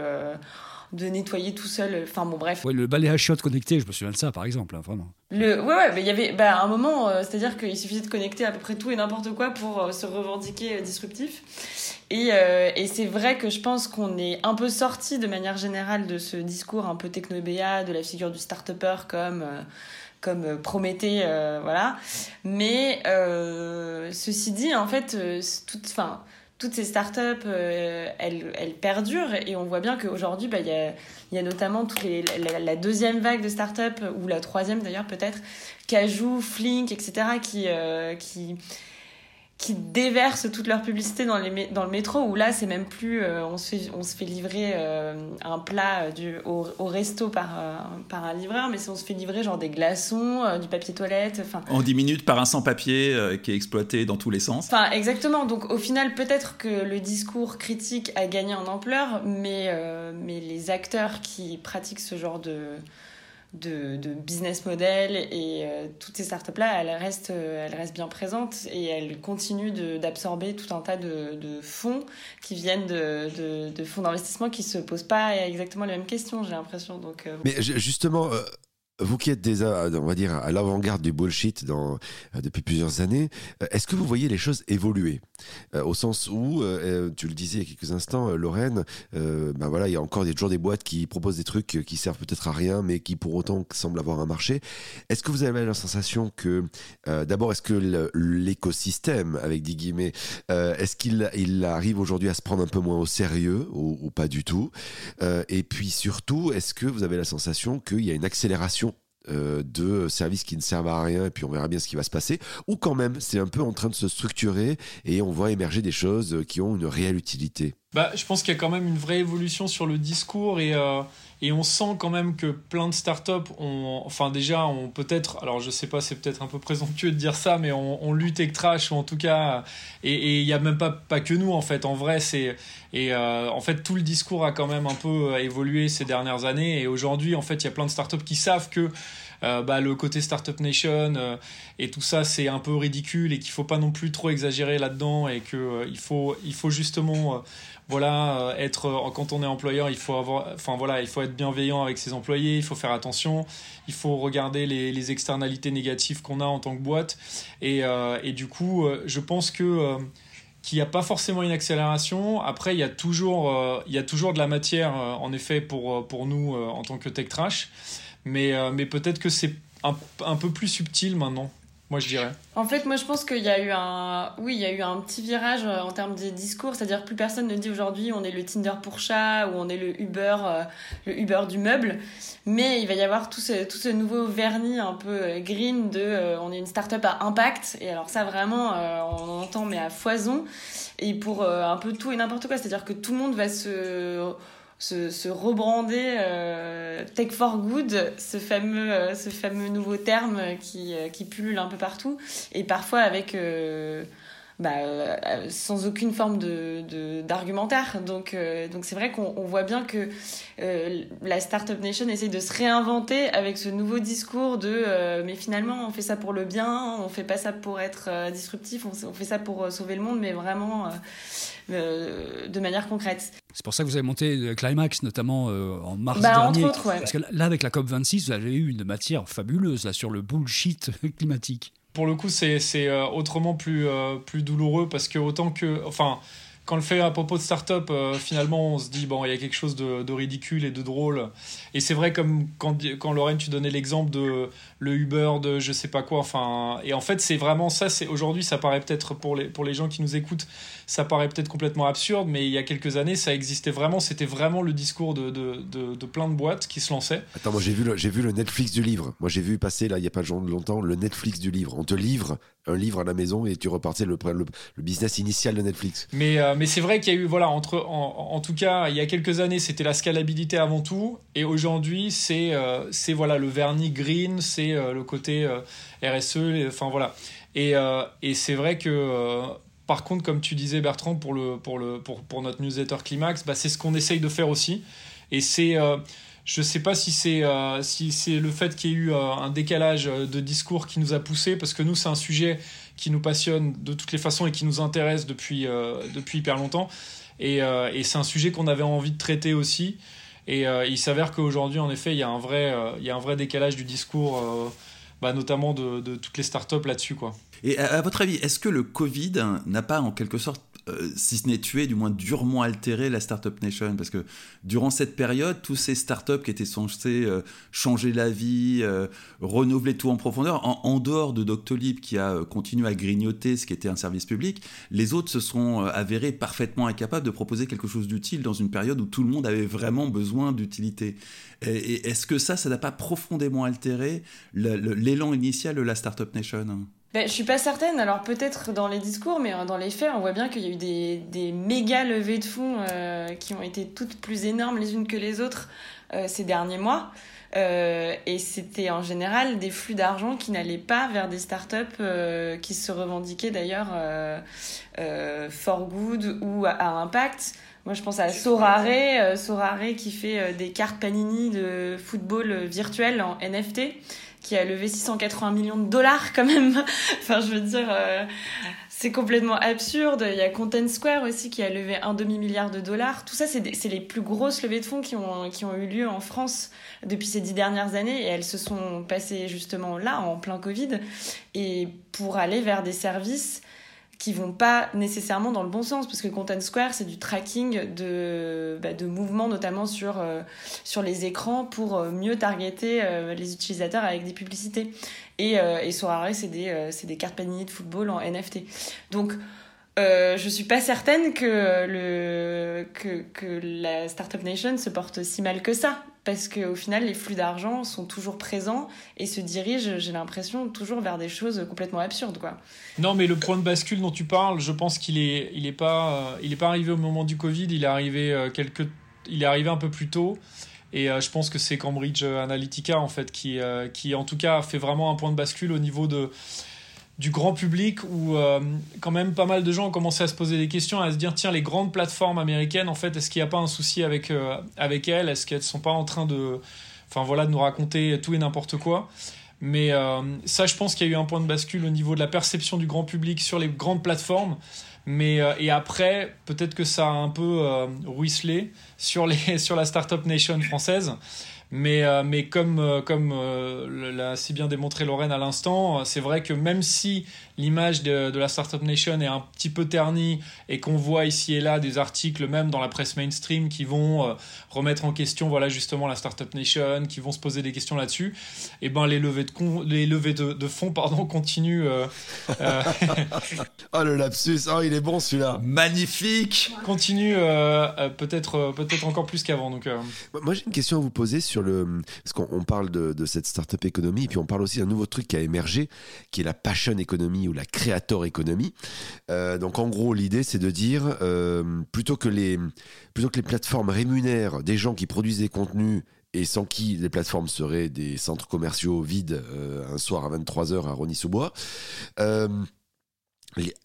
de nettoyer tout seul. Enfin bon, bref. Ouais, le balai à chiottes connecté, je me souviens de ça, par exemple, hein, vraiment. Le, ouais, ouais, mais il y avait bah, un moment, c'est-à-dire qu'il suffisait de connecter à peu près tout et n'importe quoi pour se revendiquer disruptif. Et, et c'est vrai que je pense qu'on est un peu sorti de manière générale de ce discours un peu technobéa, de la figure du start-upper comme comme euh, Prométhée, euh, voilà. Mais euh, ceci dit, en fait, toute, fin, toutes ces startups, elles, elles perdurent et on voit bien qu'aujourd'hui, bah, il y, a, y a notamment toutes les, la, deuxième vague de startups, ou la troisième d'ailleurs peut-être, Cajou, Flink, etc., qui, qui qui déversent toute leur publicité dans, les, dans le métro, où là, c'est même plus. Euh, on, se fait, on se fait livrer euh, un plat euh, du, au, au resto par, par un livreur, mais on se fait livrer genre des glaçons, du papier toilette. Enfin. En 10 minutes par un sans-papier qui est exploité dans tous les sens. Enfin, exactement. Donc, au final, peut-être que le discours critique a gagné en ampleur, mais, mais les acteurs qui pratiquent ce genre de de, business model et euh, toutes ces startups-là, elles restent, euh, elles restent bien présentes et elles continuent d'absorber tout un tas de, de, fonds qui viennent de, de fonds d'investissement qui se posent pas exactement les mêmes questions, j'ai l'impression. Euh, Mais justement, vous qui êtes déjà, on va dire, à l'avant-garde du bullshit euh, depuis plusieurs années, euh, est-ce que vous voyez les choses évoluer? Euh, Au sens où, tu le disais il y a quelques instants, Lorraine, ben voilà, il y a encore des, toujours des boîtes qui proposent des trucs qui servent peut-être à rien, mais qui pour autant semblent avoir un marché. Est-ce que vous avez la sensation que, d'abord, est-ce que l'écosystème, avec des guillemets, est-ce qu'il il arrive aujourd'hui à se prendre un peu moins au sérieux ou pas du tout? Et puis surtout, est-ce que vous avez la sensation qu'il y a une accélération euh, de services qui ne servent à rien et puis on verra bien ce qui va se passer ou quand même c'est un peu en train de se structurer et on voit émerger des choses qui ont une réelle utilité bah, je pense qu'il y a quand même une vraie évolution sur le discours et, euh, et on sent quand même que plein de startups ont, enfin déjà, on peut-être, alors je sais pas, c'est peut-être un peu présomptueux de dire ça, mais on, lutte avec trash ou en tout cas, et il y a même pas pas que nous en fait. En vrai, c'est et euh, en fait tout le discours a quand même un peu évolué ces dernières années. Et aujourd'hui en fait il y a plein de startups qui savent que bah, le côté Startup Nation et tout ça, c'est un peu ridicule et qu'il faut pas non plus trop exagérer là-dedans et que il faut, il faut justement voilà, être quand on est employeur, il faut avoir, enfin voilà, il faut être bienveillant avec ses employés, il faut faire attention, il faut regarder les, externalités négatives qu'on a en tant que boîte, et du coup, je pense que qu'il n'y a pas forcément une accélération. Après, il y a toujours, euh, il y a toujours de la matière, euh, en effet, pour, euh, pour nous en tant que tech trash. Mais, mais peut-être que c'est un, un, peu plus subtil maintenant moi je dirais. En fait, moi je pense qu'il y a eu un, oui, il y a eu un petit virage euh, en termes des discours, c'est-à-dire plus personne ne dit aujourd'hui on est le Tinder pour chat ou on est le Uber, euh, le Uber du meuble, mais il va y avoir tout ce, tout ce nouveau vernis un peu euh, green de on est une start-up à impact. Et alors ça vraiment on entend mais à foison. Et pour un peu tout et n'importe quoi, c'est-à-dire que tout le monde va se se, se rebrander euh, Tech for Good, ce fameux, euh, ce fameux nouveau terme qui, euh, qui pullule un peu partout, et parfois avec bah, sans aucune forme de, d'argumentaire. Donc, donc c'est vrai qu'on voit bien que la Startup Nation essaie de se réinventer avec ce nouveau discours de mais finalement on fait ça pour le bien, on fait pas ça pour être disruptif, on, on, fait ça pour sauver le monde, mais vraiment de manière concrète. C'est pour ça que vous avez monté Climax, notamment euh, en mars bah, dernier. Entre autres, ouais. Parce que là, avec la COP26, vous avez eu une matière fabuleuse là, sur le bullshit climatique. Pour le coup, c'est euh, autrement plus, euh, plus douloureux parce que autant que. Enfin, quand on le fait à propos de start-up, finalement, on se dit, bon, il y a quelque chose de, de ridicule et de drôle. Et c'est vrai, comme quand, quand Lorraine, tu donnais l'exemple de le Uber, de je sais pas quoi. Enfin, et en fait, c'est vraiment ça. C'est Aujourd'hui, ça paraît peut-être pour les, pour les gens qui nous écoutent, ça paraît peut-être complètement absurde, mais il y a quelques années, ça existait vraiment. C'était vraiment le discours de, de, de, plein de boîtes qui se lançaient. Attends, moi j'ai vu, le, j'ai vu le Netflix du livre. Moi j'ai vu passer, là, il n'y a pas longtemps, le Netflix du livre. On te livre un livre à la maison et tu repartais le, le, le business initial de Netflix. Mais, euh, mais c'est vrai qu'il y a eu, voilà, entre, en, en, tout cas, il y a quelques années, c'était la scalabilité avant tout. Et aujourd'hui, c'est, euh, c'est voilà, le vernis green, c'est euh, le côté RSE, enfin voilà. Et, et c'est vrai que par contre, comme tu disais Bertrand, pour, le, pour, le, pour, pour notre newsletter Climax, bah, c'est ce qu'on essaye de faire aussi. Et c'est, euh, je ne sais pas si c'est euh, si le fait qu'il y ait eu euh, un décalage de discours qui nous a poussé, parce que nous, c'est un sujet qui nous passionne de toutes les façons et qui nous intéresse depuis, depuis hyper longtemps. Et c'est un sujet qu'on avait envie de traiter aussi. Et il s'avère qu'aujourd'hui, en effet, il y, a un vrai, il y a un vrai décalage du discours, bah, notamment de, de toutes les startups là-dessus. quoi. Et à, votre avis, est-ce que le Covid n'a pas en quelque sorte euh, si ce n'est tué, du moins durement altéré la Startup Nation. Parce que durant cette période, tous ces startups qui étaient censés euh, changer la vie, euh, renouveler tout en profondeur, en, dehors de Doctolib qui a continué à grignoter ce qui était un service public, les autres se sont avérés parfaitement incapables de proposer quelque chose d'utile dans une période où tout le monde avait vraiment besoin d'utilité. Et, est-ce que ça, ça n'a pas profondément altéré l'élan initial de la Startup Nation? Ben, je suis pas certaine. Alors peut-être dans les discours, mais euh, dans les faits, on voit bien qu'il y a eu des, des méga levées de fonds euh, qui ont été toutes plus énormes les unes que les autres euh, ces derniers mois. Euh, et c'était en général des flux d'argent qui n'allaient pas vers des startups euh, qui se revendiquaient d'ailleurs for good ou à, à, impact. Moi, je pense à Sorare, Sorare qui fait des cartes Panini de football virtuel en NFT qui a levé 680 millions de dollars quand même. enfin, je veux dire, euh, c'est complètement absurde. Il y a Content Square aussi qui a levé un demi-milliard de dollars. Tout ça, c'est les plus grosses levées de fonds qui ont, qui ont eu lieu en France depuis ces dix dernières années et elles se sont passées justement là, en plein Covid, et pour aller vers des services qui vont pas nécessairement dans le bon sens parce que Content Square c'est du tracking de, bah, de mouvements notamment sur, euh, sur les écrans pour euh, mieux targeter euh, les utilisateurs avec des publicités et, et Sorare c'est des, des cartes panini de football en NFT donc euh, je suis pas certaine que, le, que, que la Startup Nation se porte si mal que ça. Parce qu'au final, les flux d'argent sont toujours présents et se dirigent, j'ai l'impression, toujours vers des choses complètement absurdes. Quoi. Non, mais le point de bascule dont tu parles, je pense qu'il est, il est, pas, euh, pas arrivé au moment du Covid, il est arrivé, euh, quelques, il est arrivé un peu plus tôt. Et euh, je pense que c'est Cambridge Analytica, en fait, qui, qui, en tout cas, fait vraiment un point de bascule au niveau de du grand public où euh, quand même pas mal de gens ont commencé à se poser des questions, à se dire tiens les grandes plateformes américaines en fait est-ce qu'il n'y a pas un souci avec, euh, avec elles? Est-ce qu'elles sont pas en train de voilà, de nous raconter tout et n'importe quoi? Mais ça, je pense qu'il y a eu un point de bascule au niveau de la perception du grand public sur les grandes plateformes. Mais et après, peut-être que ça a un peu ruisselé sur les sur la startup nation française. Mais, euh, mais comme, euh, comme euh, l'a si bien démontré Lorraine à l'instant, c'est vrai que même si l'image de, de, la Startup Nation est un petit peu ternie et qu'on voit ici et là des articles, même dans la presse mainstream, qui vont remettre en question voilà, justement la Startup Nation, qui vont se poser des questions là-dessus, et eh ben les levées de, les levées de, de fonds pardon, continuent. oh le lapsus, oh, il est bon celui-là. Magnifique Continue peut-être peut-être encore plus qu'avant. Donc, Moi j'ai une question à vous poser sur le. Parce qu'on parle de, de cette startup économie, et puis on parle aussi d'un nouveau truc qui a émergé, qui est la passion économie la creator économie. Euh, donc en gros, l'idée, c'est de dire, euh, plutôt, que les, plutôt que les plateformes rémunèrent des gens qui produisent des contenus et sans qui les plateformes seraient des centres commerciaux vides euh, un soir à 23h à Rony-sous-Bois,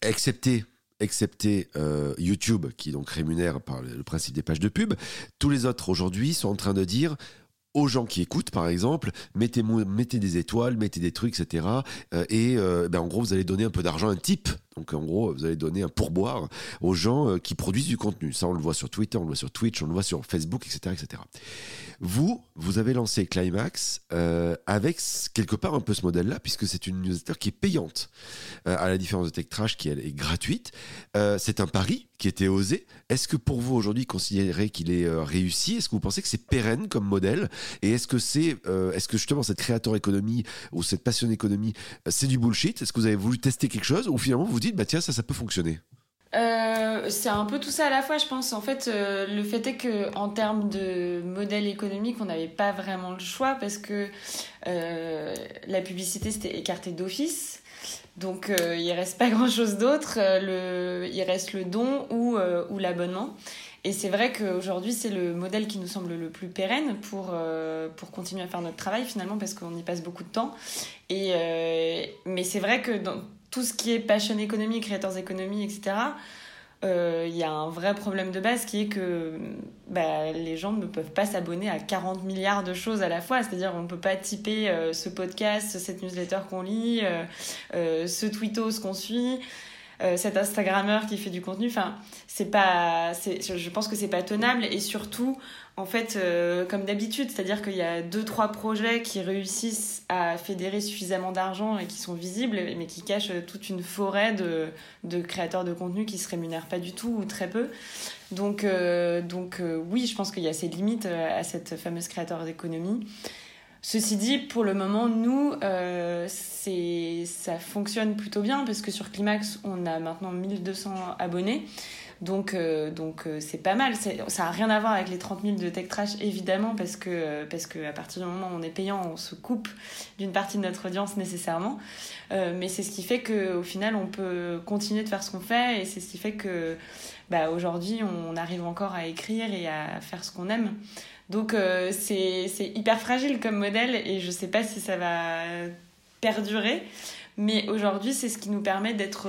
excepté excepté YouTube, qui donc rémunère par le principe des pages de pub, tous les autres aujourd'hui sont en train de dire aux gens qui écoutent, par exemple, mettez, des étoiles, mettez des trucs, etc. et euh, euh, ben, en gros, vous allez donner un peu d'argent, un type donc en gros, vous allez donner un pourboire aux gens euh, qui produisent du contenu. Ça, on le voit sur Twitter, on le voit sur Twitch, on le voit sur Facebook, etc. etc. Vous, vous avez lancé Climax euh, avec quelque part un peu ce modèle-là, puisque c'est une newsletter qui est payante, euh, à la différence de Tech Trash qui elle, est gratuite. c'est un pari qui était osé. Est-ce que pour vous aujourd'hui, considérez qu'il est réussi Est-ce que vous pensez que c'est pérenne comme modèle? Et est-ce que c'est, est-ce que justement cette créateur économie ou cette passion économie, c'est du bullshit? Est-ce que vous avez voulu tester quelque chose ou finalement vous bah tiens, ça, ça peut fonctionner euh, c'est un peu tout ça à la fois, je pense. En fait, euh, le fait est que en termes de modèle économique, on n'avait pas vraiment le choix parce que euh, la publicité c'était écarté d'office. Donc il reste pas grand chose d'autre. il reste le don ou, ou l'abonnement. Et c'est vrai qu'aujourd'hui, c'est le modèle qui nous semble le plus pérenne pour, pour continuer à faire notre travail finalement, parce qu'on y passe beaucoup de temps. Et, mais c'est vrai que dans, tout ce qui est passion économie, creators économie, etc., euh, il y a un vrai problème de base qui est que bah, les gens ne peuvent pas s'abonner à 40 milliards de choses à la fois. C'est-à-dire on ne peut pas typer euh, ce podcast, cette newsletter qu'on lit, euh, ce tweetos qu'on suit. cet Instagrammeur qui fait du contenu, enfin, c'est pas, je pense que c'est pas tenable et surtout, en fait, euh, comme d'habitude, c'est-à-dire qu'il y a deux, trois projets qui réussissent à fédérer suffisamment d'argent et qui sont visibles, mais qui cachent toute une forêt de, de créateurs de contenu qui se rémunèrent pas du tout ou très peu. Donc, euh, donc euh, oui, je pense qu'il y a ces limites à cette fameuse créateur d'économie. Ceci dit, pour le moment, nous, ça fonctionne plutôt bien parce que sur Climax, on a maintenant 1200 abonnés. Donc, euh, donc euh, c'est pas mal. Ça n'a rien à voir avec les 30 000 de Tech Trash, évidemment, parce que, euh, parce que à partir du moment où on est payant, on se coupe d'une partie de notre audience nécessairement. mais c'est ce qui fait qu'au final, on peut continuer de faire ce qu'on fait et c'est ce qui fait que bah, aujourd'hui, on arrive encore à écrire et à faire ce qu'on aime. Donc, c'est hyper fragile comme modèle et je sais pas si ça va perdurer. Mais aujourd'hui, c'est ce qui nous permet d'être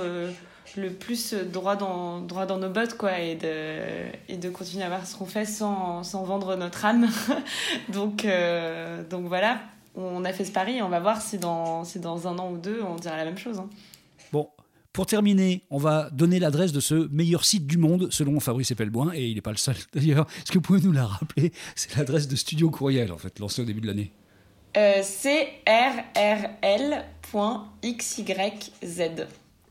le plus droit dans, droit dans nos bottes, quoi, et de, et de continuer à voir ce qu'on fait sans, sans, vendre notre âme. donc, euh, donc voilà, on a fait ce pari et on va voir si dans, si dans un an ou deux, on dira la même chose. Hein. Bon, pour terminer, on va donner l'adresse de ce meilleur site du monde selon Fabrice Epelboin, et il n'est pas le seul d'ailleurs. Est-ce que vous pouvez nous la rappeler? C'est l'adresse de Studio Courriel, en fait, lancée au début de l'année. Euh, crrl.xyz.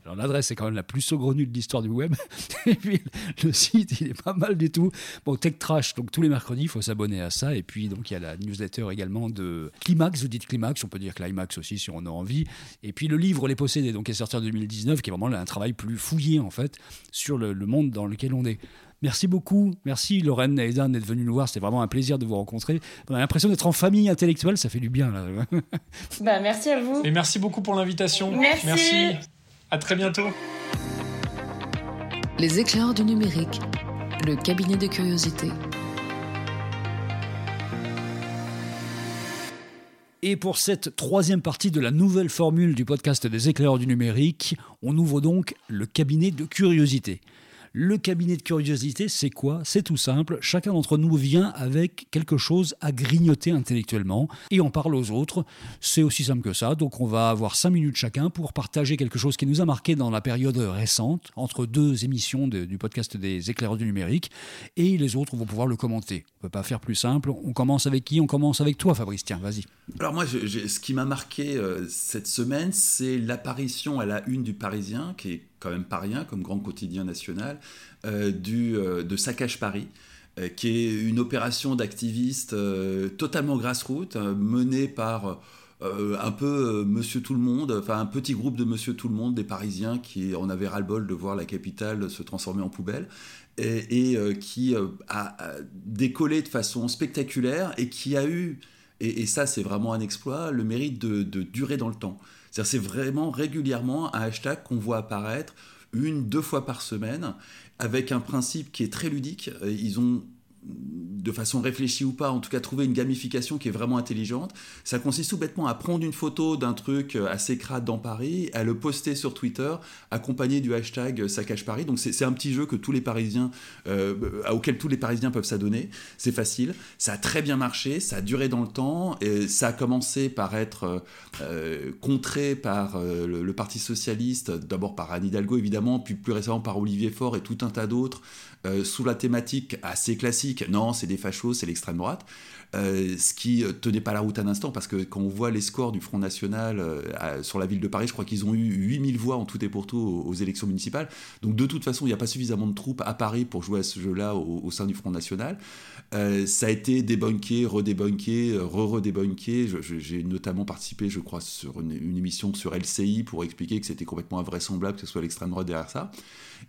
Alors l'adresse est quand même la plus saugrenue de l'histoire du web. et puis le site, il est pas mal du tout. Bon, Tech Trash, donc tous les mercredis, il faut s'abonner à ça. Et puis donc il y a la newsletter également de Climax, vous dites Climax, on peut dire Climax aussi si on a envie. Et puis le livre Les Possédés, donc qui est sorti en 2019, qui est vraiment un travail plus fouillé en fait sur le, monde dans lequel on est. Merci beaucoup. Merci Lorraine et Aidan d'être venus nous voir. C'était vraiment un plaisir de vous rencontrer. On a l'impression d'être en famille intellectuelle. Ça fait du bien. Là. bah, merci à vous. Et merci beaucoup pour l'invitation. Merci. merci. À très bientôt. Les éclairs du numérique, le cabinet de curiosité. Et pour cette troisième partie de la nouvelle formule du podcast des éclaireurs du numérique, on ouvre donc le cabinet de curiosité. Le cabinet de curiosité, c'est quoi C'est tout simple. Chacun d'entre nous vient avec quelque chose à grignoter intellectuellement et on parle aux autres. C'est aussi simple que ça. Donc on va avoir cinq minutes chacun pour partager quelque chose qui nous a marqué dans la période récente, entre deux émissions du podcast des éclaireurs du numérique, et les autres vont pouvoir le commenter. On ne peut pas faire plus simple. On commence avec qui? On commence avec toi, Fabrice. Tiens, vas-y. Alors moi, ce qui m'a marqué euh, cette semaine, c'est l'apparition à la une du Parisien, qui est quand même pas rien comme grand quotidien national, euh, du, euh, de Saccage Paris qui est une opération d'activistes totalement grassroots, menée par un peu Monsieur Tout le Monde, enfin un petit groupe de Monsieur Tout le Monde, des Parisiens qui en avaient ras-le-bol de voir la capitale se transformer en poubelle, et, qui a, décollé de façon spectaculaire et qui a eu et, ça c'est vraiment un exploit, le mérite de, durer dans le temps. C'est vraiment régulièrement un hashtag qu'on voit apparaître une, deux fois par semaine, avec un principe qui est très ludique. Ils ont de façon réfléchie ou pas, en tout cas trouver une gamification qui est vraiment intelligente. Ça consiste tout bêtement à prendre une photo d'un truc assez crade dans Paris, à le poster sur Twitter, accompagné du hashtag Saccage Paris. Donc c'est un petit jeu que tous les Parisiens, euh, auquel tous les Parisiens peuvent s'adonner. C'est facile, ça a très bien marché, ça a duré dans le temps, et ça a commencé par être euh, contré par euh, le, le, Parti socialiste, d'abord par Anne Hidalgo évidemment, puis plus récemment par Olivier Faure et tout un tas d'autres euh, sous la thématique assez classique, non, c'est des fachos, c'est l'extrême droite, euh, ce qui euh, tenait pas la route un instant, parce que quand on voit les scores du Front National sur la ville de Paris, je crois qu'ils ont eu 8000 voix en tout et pour tout aux, élections municipales. Donc de toute façon, il n'y a pas suffisamment de troupes à Paris pour jouer à ce jeu-là au, sein du Front National. ça a été débunké, redébunké, re-redébunké. J'ai notamment participé, je crois, sur une, une, émission sur LCI pour expliquer que c'était complètement invraisemblable que ce soit l'extrême droite derrière ça.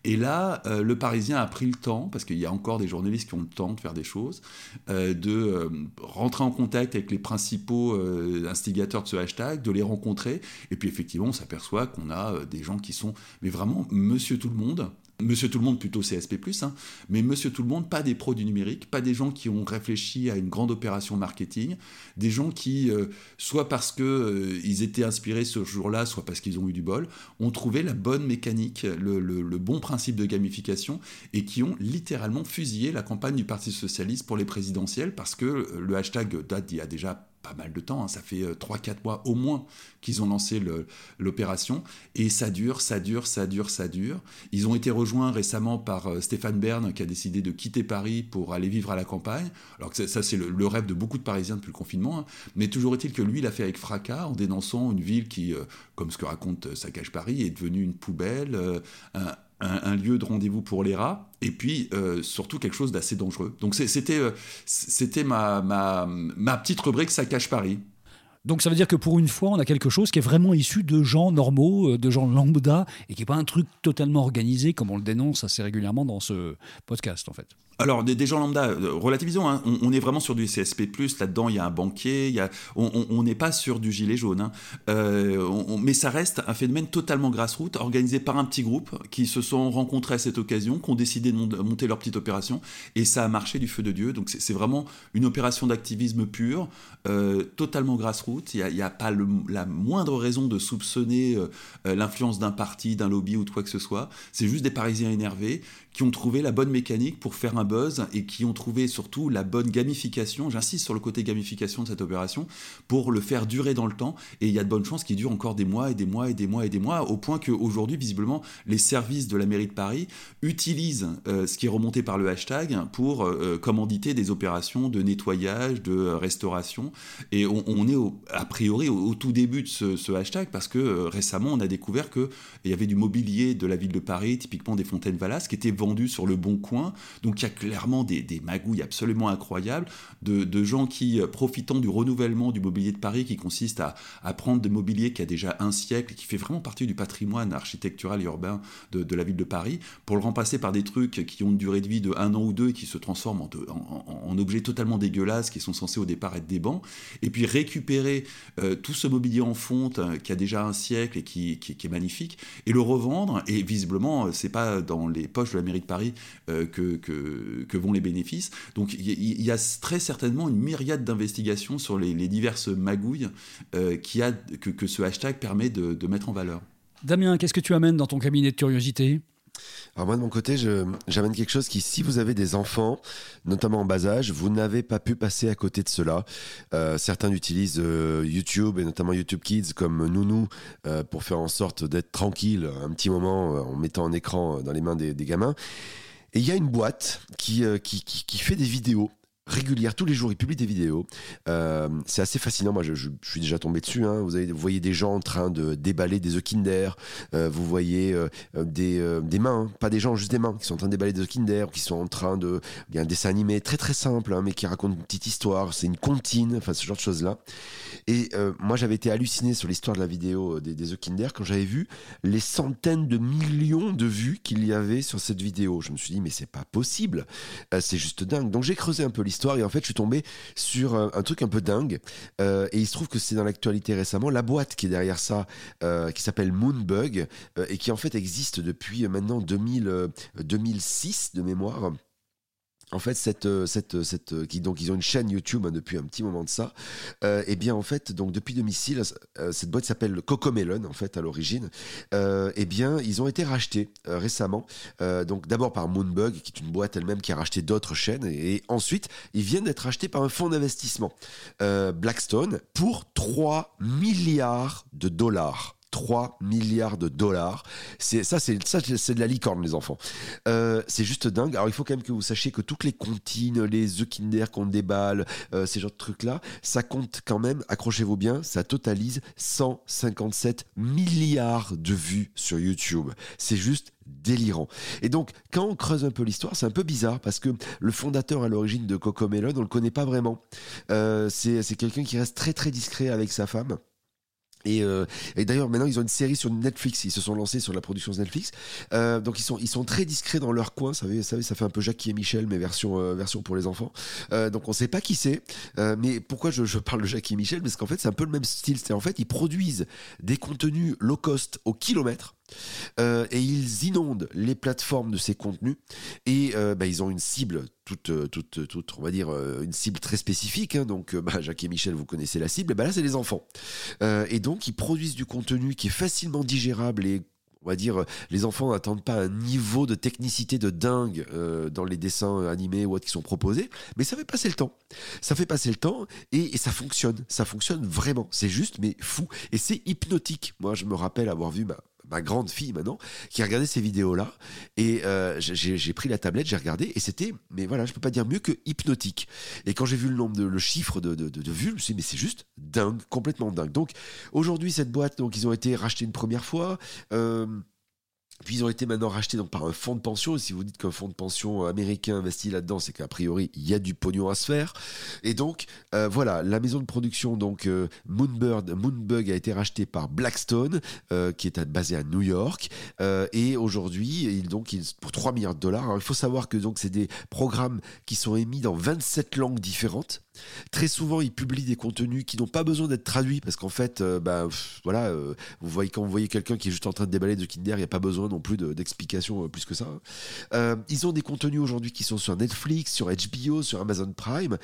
Et là, euh, le Parisien a pris le temps, parce qu'il y a encore des journalistes qui ont le temps de faire des choses, euh, de euh, rentrer en contact avec les principaux instigateurs de ce hashtag, de les rencontrer. Et puis effectivement, on s'aperçoit qu'on a des gens qui sont, mais vraiment, monsieur tout le monde, Monsieur Tout le Monde, plutôt CSP, hein, mais Monsieur Tout le Monde, pas des pros du numérique, pas des gens qui ont réfléchi à une grande opération marketing, des gens qui, euh, soit parce qu'ils euh, étaient inspirés ce jour-là, soit parce qu'ils ont eu du bol, ont trouvé la bonne mécanique, le, bon principe de gamification, et qui ont littéralement fusillé la campagne du Parti Socialiste pour les présidentielles, parce que le hashtag date d'il y a déjà pas mal de temps, hein. ça fait 3-4 euh, mois au moins qu'ils ont lancé l'opération, et ça dure, ça dure, ça dure, ça dure. Ils ont été rejoints récemment par euh, Stéphane Bern qui a décidé de quitter Paris pour aller vivre à la campagne, alors que ça, c'est le, rêve de beaucoup de Parisiens depuis le confinement, hein. mais toujours est-il que lui l'a fait avec fracas en dénonçant une ville qui, euh, comme ce que raconte Saccage Paris, est devenue une poubelle, un, un, lieu de rendez-vous pour les rats, et puis euh, surtout quelque chose d'assez dangereux. Donc c'était euh, c'était ma, ma, ma petite rubrique Ça cache Paris. Donc ça veut dire que pour une fois, on a quelque chose qui est vraiment issu de gens normaux, euh, de gens lambda, et qui n'est pas un truc totalement organisé comme on le dénonce assez régulièrement dans ce podcast en fait. Alors, des, gens lambda, euh, relativisons, hein. on, est vraiment sur du CSP, là-dedans, il y a un banquier, on n'est pas sur du gilet jaune. Hein. Euh, mais ça reste un phénomène totalement grassroots, organisé par un petit groupe qui se sont rencontrés à cette occasion, qui ont décidé de monter leur petite opération, et ça a marché du feu de Dieu. Donc, c'est vraiment une opération d'activisme pur, euh, totalement grassroots. Il n'y a, pas la moindre raison de soupçonner l'influence d'un parti, d'un lobby ou de quoi que ce soit. C'est juste des Parisiens énervés qui ont trouvé la bonne mécanique pour faire un buzz et qui ont trouvé surtout la bonne gamification, j'insiste sur le côté gamification de cette opération, pour le faire durer dans le temps. Et il y a de bonnes chances qu'il dure encore des mois et des mois et des mois et des mois, au point qu'aujourd'hui, visiblement, les services de la mairie de Paris utilisent euh, ce qui est remonté par le hashtag pour euh, commanditer des opérations de nettoyage, de restauration. Et on, est a priori au, tout début de ce, hashtag parce que euh, récemment, on a découvert qu'il y avait du mobilier de la ville de Paris, typiquement des fontaines Valas, qui était vendu sur le bon coin. Donc il y a clairement des, magouilles absolument incroyables de, gens qui, euh, profitant du renouvellement du mobilier de Paris, qui consiste à, prendre des mobiliers qui a déjà un siècle, et qui fait vraiment partie du patrimoine architectural et urbain de, la ville de Paris, pour le remplacer par des trucs qui ont une durée de vie de un an ou deux et qui se transforment en, objets totalement dégueulasses qui sont censés au départ être des bancs, et puis récupérer euh, tout ce mobilier en fonte euh, qui a déjà un siècle et qui, qui, est magnifique, et le revendre, et visiblement, c'est pas dans les poches de la mairie de Paris que que, vont les bénéfices. Donc il y, a très certainement une myriade d'investigations sur les, diverses magouilles euh, qui a, que, ce hashtag permet de, mettre en valeur. Damien, qu'est-ce que tu amènes dans ton cabinet de curiosité? Alors moi de mon côté, j'amène quelque chose qui, si vous avez des enfants, notamment en bas âge, vous n'avez pas pu passer à côté de cela. Euh, certains utilisent euh, YouTube et notamment YouTube Kids comme nounou euh, pour faire en sorte d'être tranquille un petit moment en mettant un écran dans les mains des, gamins. Et il y a une boîte qui, qui fait des vidéos régulière. Tous les jours, il publie des vidéos. Euh, c'est assez fascinant. Moi, je, suis déjà tombé dessus. Hein. Vous, voyez des gens en train de déballer des œufs Kinder. Euh, vous voyez euh, des, mains, hein. pas des gens, juste des mains, qui sont en train de déballer des œufs Kinder, qui sont en train de. Il y a un dessin animé très très simple, hein, mais qui raconte une petite histoire. C'est une comptine, enfin ce genre de choses-là. Et moi, j'avais été halluciné sur l'histoire de la vidéo des, des Kinder quand j'avais vu les centaines de millions de vues qu'il y avait sur cette vidéo. Je me suis dit, mais c'est pas possible. c'est juste dingue. Donc j'ai creusé un peu l'histoire et en fait je suis tombé sur un, truc un peu dingue. Euh, et il se trouve que c'est dans l'actualité récemment la boîte qui est derrière ça euh, qui s'appelle Moonbug euh, et qui en fait existe depuis maintenant 2000, 2006 de mémoire en fait, cette, euh, cette, euh, cette, euh, qui, donc ils ont une chaîne YouTube hein, depuis un petit moment de ça. et eh bien, en fait, donc depuis 2006, cette boîte s'appelle Cocomelon en fait à l'origine. et eh bien, ils ont été rachetés récemment. donc d'abord par Moonbug, qui est une boîte elle-même qui a racheté d'autres chaînes, et, ensuite ils viennent d'être rachetés par un fonds d'investissement, Blackstone, pour 3 milliards de dollars. 3 milliards de dollars. C'est ça, c'est ça, c'est de la licorne, les enfants. Euh, c'est juste dingue. Alors il faut quand même que vous sachiez que toutes les comptines, les œufs Kinder qu'on déballe, ces genres de trucs là, ça compte quand même. Accrochez-vous bien, ça totalise 157 milliards de vues sur YouTube. C'est juste délirant. Et donc, quand on creuse un peu l'histoire, c'est un peu bizarre parce que le fondateur à l'origine de Cocomelon, on le connaît pas vraiment. Euh, c'est quelqu'un qui reste très très discret avec sa femme. Euh, et, d'ailleurs, maintenant, ils ont une série sur Netflix. Ils se sont lancés sur la production de Netflix. Euh, donc, ils sont, ils sont très discrets dans leur coin. Vous savez, ça fait un peu Jackie et Michel, mais version, euh, version pour les enfants. donc, on ne sait pas qui c'est. mais pourquoi je, je, parle de Jackie et Michel? Parce qu'en fait, c'est un peu le même style. C'est en fait, ils produisent des contenus low cost au kilomètre. Euh, et ils inondent les plateformes de ces contenus et euh, bah, ils ont une cible toute, euh, toute, toute, on va dire une cible très spécifique. Hein. donc, bah, Jacques et Michel, vous connaissez la cible. Bah, là, c'est les enfants. et donc, ils produisent du contenu qui est facilement digérable et on va dire, les enfants n'attendent pas un niveau de technicité de dingue dans les dessins animés ou autres qui sont proposés, mais ça fait passer le temps. Ça fait passer le temps et, et ça fonctionne. Ça fonctionne vraiment. C'est juste, mais fou. Et c'est hypnotique. Moi, je me rappelle avoir vu bah, ma grande fille maintenant, qui a regardé ces vidéos-là. Et euh, j'ai pris la tablette, j'ai regardé, et c'était, mais voilà, je peux pas dire mieux que hypnotique. Et quand j'ai vu le nombre de, le chiffre de, de, de, vues, je me suis dit, mais c'est juste dingue, complètement dingue. Donc aujourd'hui, cette boîte, donc ils ont été rachetés une première fois. Euh, puis ils ont été maintenant rachetés donc par un fonds de pension. Et si vous dites qu'un fonds de pension américain investit là-dedans, c'est qu'a priori il y a du pognon à se faire. Et donc euh, voilà, la maison de production donc euh, Moonbird, Moonbug a été racheté par Blackstone, euh, qui est basé à New York. et aujourd'hui, il donc pour 3 milliards de dollars. Alors, il faut savoir que donc c'est des programmes qui sont émis dans 27 langues différentes. Très souvent, ils publient des contenus qui n'ont pas besoin d'être traduits parce qu'en fait, euh, bah, voilà, euh, vous voyez quand vous voyez quelqu'un qui est juste en train de déballer de Kinder, il n'y a pas besoin non plus d'explications euh, plus que ça. ils ont des contenus aujourd'hui qui sont sur Netflix, sur HBO, sur Amazon Prime.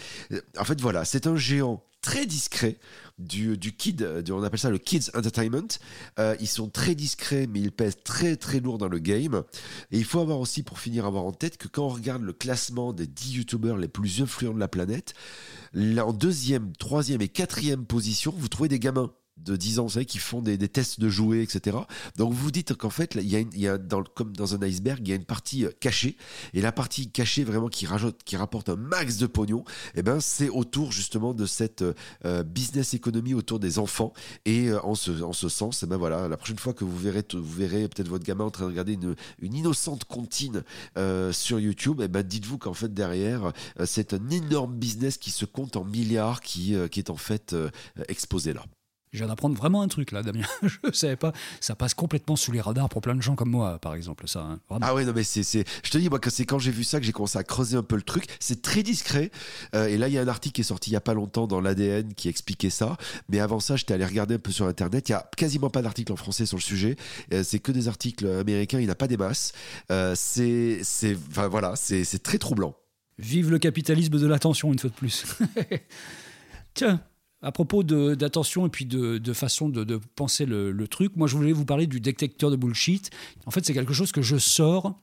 En fait, voilà, c'est un géant très discret du, du kid, on appelle ça le kids entertainment. Euh, ils sont très discrets, mais ils pèsent très très lourd dans le game. Et il faut avoir aussi, pour finir, avoir en tête que quand on regarde le classement des 10 youtubeurs les plus influents de la planète, en deuxième, troisième et quatrième position, vous trouvez des gamins de 10 ans, vous savez, qui font des, tests de jouets, etc. Donc vous vous dites qu'en fait, il y a, comme dans un iceberg, il y a une partie euh, cachée. Et la partie cachée, vraiment, qui, rapporte un max de pognon, eh ben, c'est autour justement de cette euh, business économie autour des enfants. Et euh, en, ce, en ce sens, eh ben, voilà, la prochaine fois que vous verrez, vous verrez peut-être votre gamin en train de regarder une, une innocente comptine sur YouTube, eh ben, dites-vous qu'en fait, derrière, c'est un énorme business qui se compte en milliards qui, qui est en fait exposé là. Je viens d'apprendre vraiment un truc là, Damien. je ne savais pas. Ça passe complètement sous les radars pour plein de gens comme moi, par exemple. Ça, hein. Ah ouais, non, mais c'est. Je te dis, moi, c'est quand j'ai vu ça que j'ai commencé à creuser un peu le truc. C'est très discret. Euh, et là, il y a un article qui est sorti il n'y a pas longtemps dans l'ADN qui expliquait ça. Mais avant ça, j'étais allé regarder un peu sur Internet. Il n'y a quasiment pas d'article en français sur le sujet. Euh, c'est que des articles américains. Il n'y a pas des masses. Euh, c'est. Enfin, voilà, c'est très troublant. Vive le capitalisme de l'attention, une fois de plus. Tiens, à propos d'attention et puis de, de façon de, de penser le, le, truc, moi je voulais vous parler du détecteur de bullshit. En fait, c'est quelque chose que je sors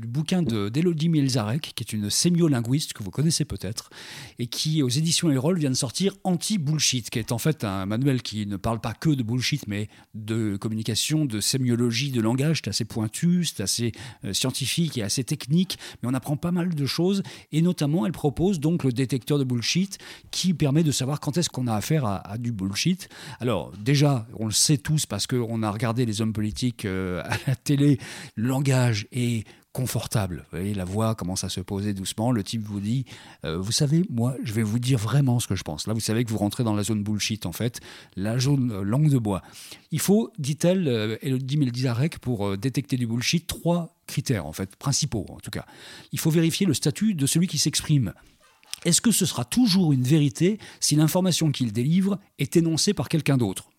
le bouquin d'Elodie Mielzarek, qui est une sémiolinguiste que vous connaissez peut-être, et qui, aux éditions Erol, vient de sortir Anti-Bullshit, qui est en fait un manuel qui ne parle pas que de bullshit, mais de communication, de sémiologie, de langage. C'est assez pointu, c'est assez euh, scientifique et assez technique, mais on apprend pas mal de choses. Et notamment, elle propose donc le détecteur de bullshit, qui permet de savoir quand est-ce qu'on a affaire à, du bullshit. Alors, déjà, on le sait tous parce qu'on a regardé les hommes politiques euh, à la télé, langage est confortable. Vous voyez, la voix commence à se poser doucement. Le type vous dit euh, Vous savez, moi, je vais vous dire vraiment ce que je pense. Là, vous savez que vous rentrez dans la zone bullshit, en fait, la zone euh, langue de bois. Il faut, dit-elle, euh, Elodie Meldizarek, pour euh, détecter du bullshit, trois critères, en fait, principaux, en tout cas. Il faut vérifier le statut de celui qui s'exprime. Est-ce que ce sera toujours une vérité si l'information qu'il délivre est énoncée par quelqu'un d'autre?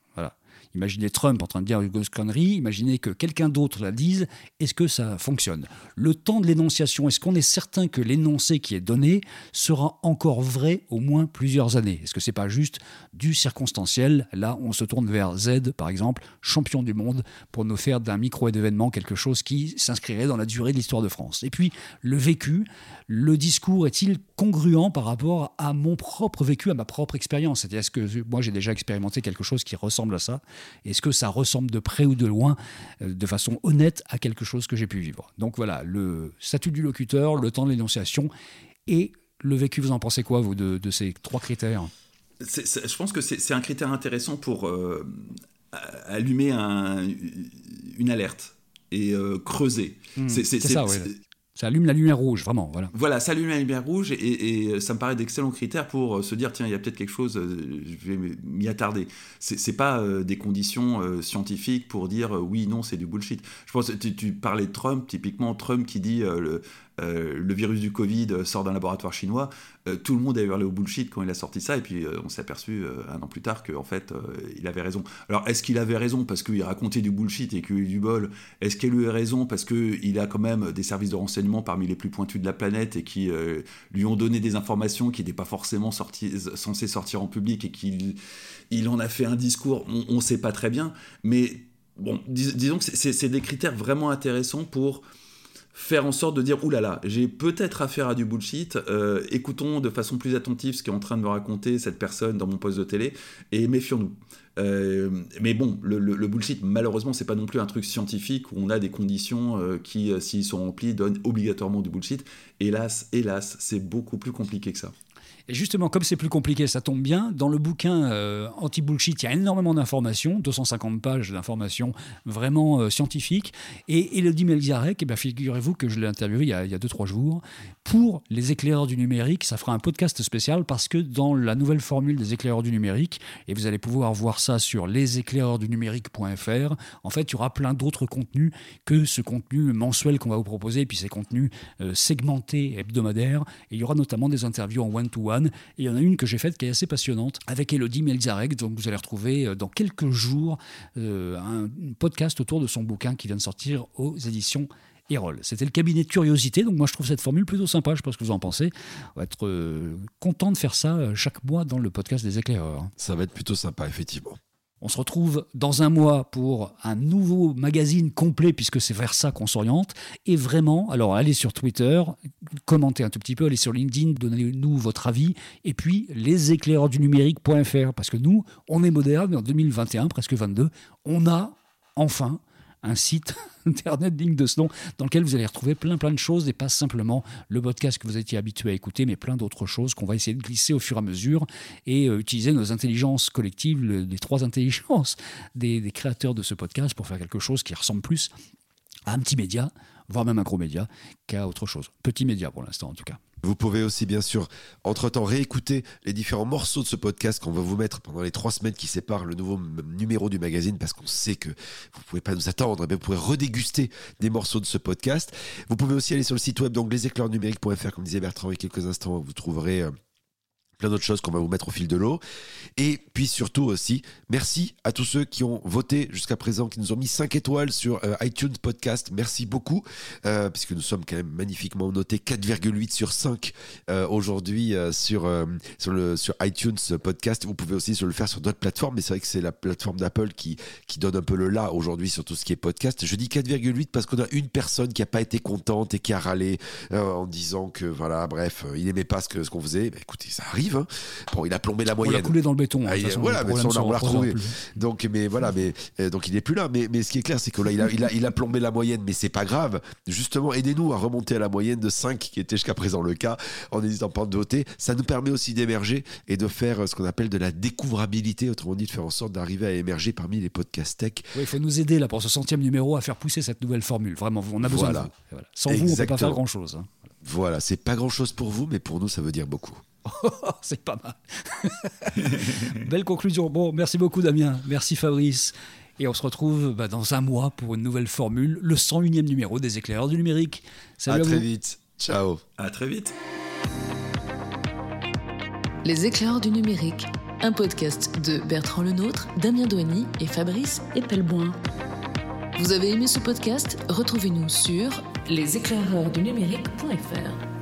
Imaginez Trump en train de dire une grosse connerie, imaginez que quelqu'un d'autre la dise, est-ce que ça fonctionne? Le temps de l'énonciation, est-ce qu'on est certain que l'énoncé qui est donné sera encore vrai au moins plusieurs années? Est-ce que c'est pas juste du circonstanciel? Là, on se tourne vers Z, par exemple, champion du monde, pour nous faire d'un micro-événement quelque chose qui s'inscrirait dans la durée de l'histoire de France. Et puis, le vécu, le discours est-il congruent par rapport à mon propre vécu, à ma propre expérience? C'est-à-dire, est-ce que moi j'ai déjà expérimenté quelque chose qui ressemble à ça? Est-ce que ça ressemble de près ou de loin, euh, de façon honnête, à quelque chose que j'ai pu vivre? Donc voilà, le statut du locuteur, le temps de l'énonciation et le vécu, vous en pensez quoi, vous, de, ces trois critères? Je pense que c'est un critère intéressant pour euh, allumer une alerte et euh, creuser. Hmm. c'est ça, oui. Ça allume la lumière rouge, vraiment. Voilà, voilà ça allume la lumière rouge et, ça me paraît d'excellents critères pour euh, se dire tiens, il y a peut-être quelque chose, euh, je vais m'y attarder. C'est pas euh, des conditions scientifiques pour dire oui, non, c'est du bullshit. Je pense tu, tu parlais de Trump, typiquement Trump qui dit euh, le virus du Covid sort d'un laboratoire chinois, euh, tout le monde a hurlé au bullshit quand il a sorti ça, et puis euh, on s'est aperçu un an plus tard qu'en fait, il avait raison. Alors, est-ce qu'il avait raison parce qu'il racontait du bullshit et qu'il eu du bol? Est-ce qu'il a eu raison parce qu'il a quand même des services de renseignement parmi les plus pointus de la planète et qui lui ont donné des informations qui n'étaient pas forcément censées sortir en public et qu'il il en a fait un discours On ne sait pas très bien, mais bon, disons que c'est des critères vraiment intéressants pour faire en sorte de dire oulala, j'ai peut-être affaire à du bullshit, euh, écoutons de façon plus attentive ce qu'est en train de me raconter cette personne dans mon poste de télé et méfions-nous. Euh, mais bon, le, bullshit, malheureusement, c'est pas non plus un truc scientifique où on a des conditions euh, qui, s'ils sont remplies, donnent obligatoirement du bullshit. Hélas, hélas, c'est beaucoup plus compliqué que ça. Et justement, comme c'est plus compliqué, ça tombe bien. Dans le bouquin euh, Anti-Bullshit, il y a énormément d'informations, 250 pages d'informations vraiment euh, scientifiques. Et Elodie Melzarek, eh bien, figurez-vous que je l'ai interviewé il y a 2-3 jours, pour les éclaireurs du numérique. Ça fera un podcast spécial parce que dans la nouvelle formule des éclaireurs du numérique, et vous allez pouvoir voir ça sur leséclaireursdunumérique.fr, en fait, il y aura plein d'autres contenus que ce contenu mensuel qu'on va vous proposer, puis ces contenus euh, segmentés hebdomadaires. Et il y aura notamment des interviews en one-to-one et il y en a une que j'ai faite qui est assez passionnante avec Elodie Melzarek. Donc vous allez retrouver euh, dans quelques jours euh, un podcast autour de son bouquin qui vient de sortir aux éditions. C'était le cabinet de curiosité, donc moi je trouve cette formule plutôt sympa, je ce que vous en pensez. On va être euh, content de faire ça chaque mois dans le podcast des éclaireurs. Ça va être plutôt sympa, effectivement. On se retrouve dans un mois pour un nouveau magazine complet, puisque c'est vers ça qu'on s'oriente. Et vraiment, alors allez sur Twitter, commentez un tout petit peu, allez sur LinkedIn, donnez-nous votre avis. Et puis, leséclaireursdunumérique.fr, parce que nous, on est moderne, en 2021, presque 22, on a enfin un site internet digne de ce nom dans lequel vous allez retrouver plein plein de choses et pas simplement le podcast que vous étiez habitué à écouter mais plein d'autres choses qu'on va essayer de glisser au fur et à mesure et euh, utiliser nos intelligences collectives, les trois intelligences des, des créateurs de ce podcast pour faire quelque chose qui ressemble plus à un petit média, voire même un gros média, qu'à autre chose. Petit média pour l'instant en tout cas. Vous pouvez aussi, bien sûr, entre-temps, réécouter les différents morceaux de ce podcast qu'on va vous mettre pendant les trois semaines qui séparent le nouveau numéro du magazine, parce qu'on sait que vous ne pouvez pas nous attendre, mais vous pourrez redéguster des morceaux de ce podcast. Vous pouvez aussi aller sur le site web, donc leséclairsnumériques.fr, comme disait Bertrand il y a quelques instants, vous trouverez... Euh, plein d'autres choses qu'on va vous mettre au fil de l'eau. Et puis surtout aussi, merci à tous ceux qui ont voté jusqu'à présent, qui nous ont mis 5 étoiles sur euh, iTunes Podcast. Merci beaucoup, euh, puisque nous sommes quand même magnifiquement notés 4,8 sur 5 euh, aujourd'hui sur, sur, sur iTunes Podcast. Vous pouvez aussi le faire sur d'autres plateformes, mais c'est vrai que c'est la plateforme d'Apple qui, qui donne un peu le là aujourd'hui sur tout ce qui est podcast. Je dis 4,8 parce qu'on a une personne qui n'a pas été contente et qui a râlé en disant que, voilà, bref, il n'aimait pas ce que ce qu'on faisait. Bah, écoutez, ça arrive. Hein. Bon, il a plombé la On l'a moyenne. coulé dans le béton. hein, Ah, de il- façon, voilà, mais ça, on l'a retrouvé. Donc, mais voilà, mais euh, donc il est plus là. Mais, mais ce qui est clair, c'est que là, il a, il a, il a, il a plombé la moyenne, mais c'est pas grave. Justement, aidez-nous à remonter à la moyenne de 5 qui était jusqu'à présent le cas, en n'hésitant pas à voter. Ça nous permet aussi d'émerger et de faire euh, ce qu'on appelle de la découvrabilité, autrement dit, de faire en sorte d'arriver à émerger parmi les podcasts tech. Oui, il faut nous aider là pour ce centième numéro à faire pousser cette nouvelle formule. Vraiment, on a besoin Voilà. de vous. Voilà. Sans vous, on peut pas faire grand chose. Voilà, c'est pas grand chose pour vous, mais pour nous, ça veut dire beaucoup. C'est pas mal. Belle conclusion. Bon, merci beaucoup Damien. Merci Fabrice. Et on se retrouve bah, dans un mois pour une nouvelle formule, le 101e numéro des éclaireurs du numérique. Salut à à très vous. vite. Ciao. À très vite. Les éclaireurs du numérique, un podcast de Bertrand Lenôtre, Damien Douany et Fabrice Epelboin. Vous avez aimé ce podcast? Retrouvez-nous sur leséclaireurdunumérique.fr.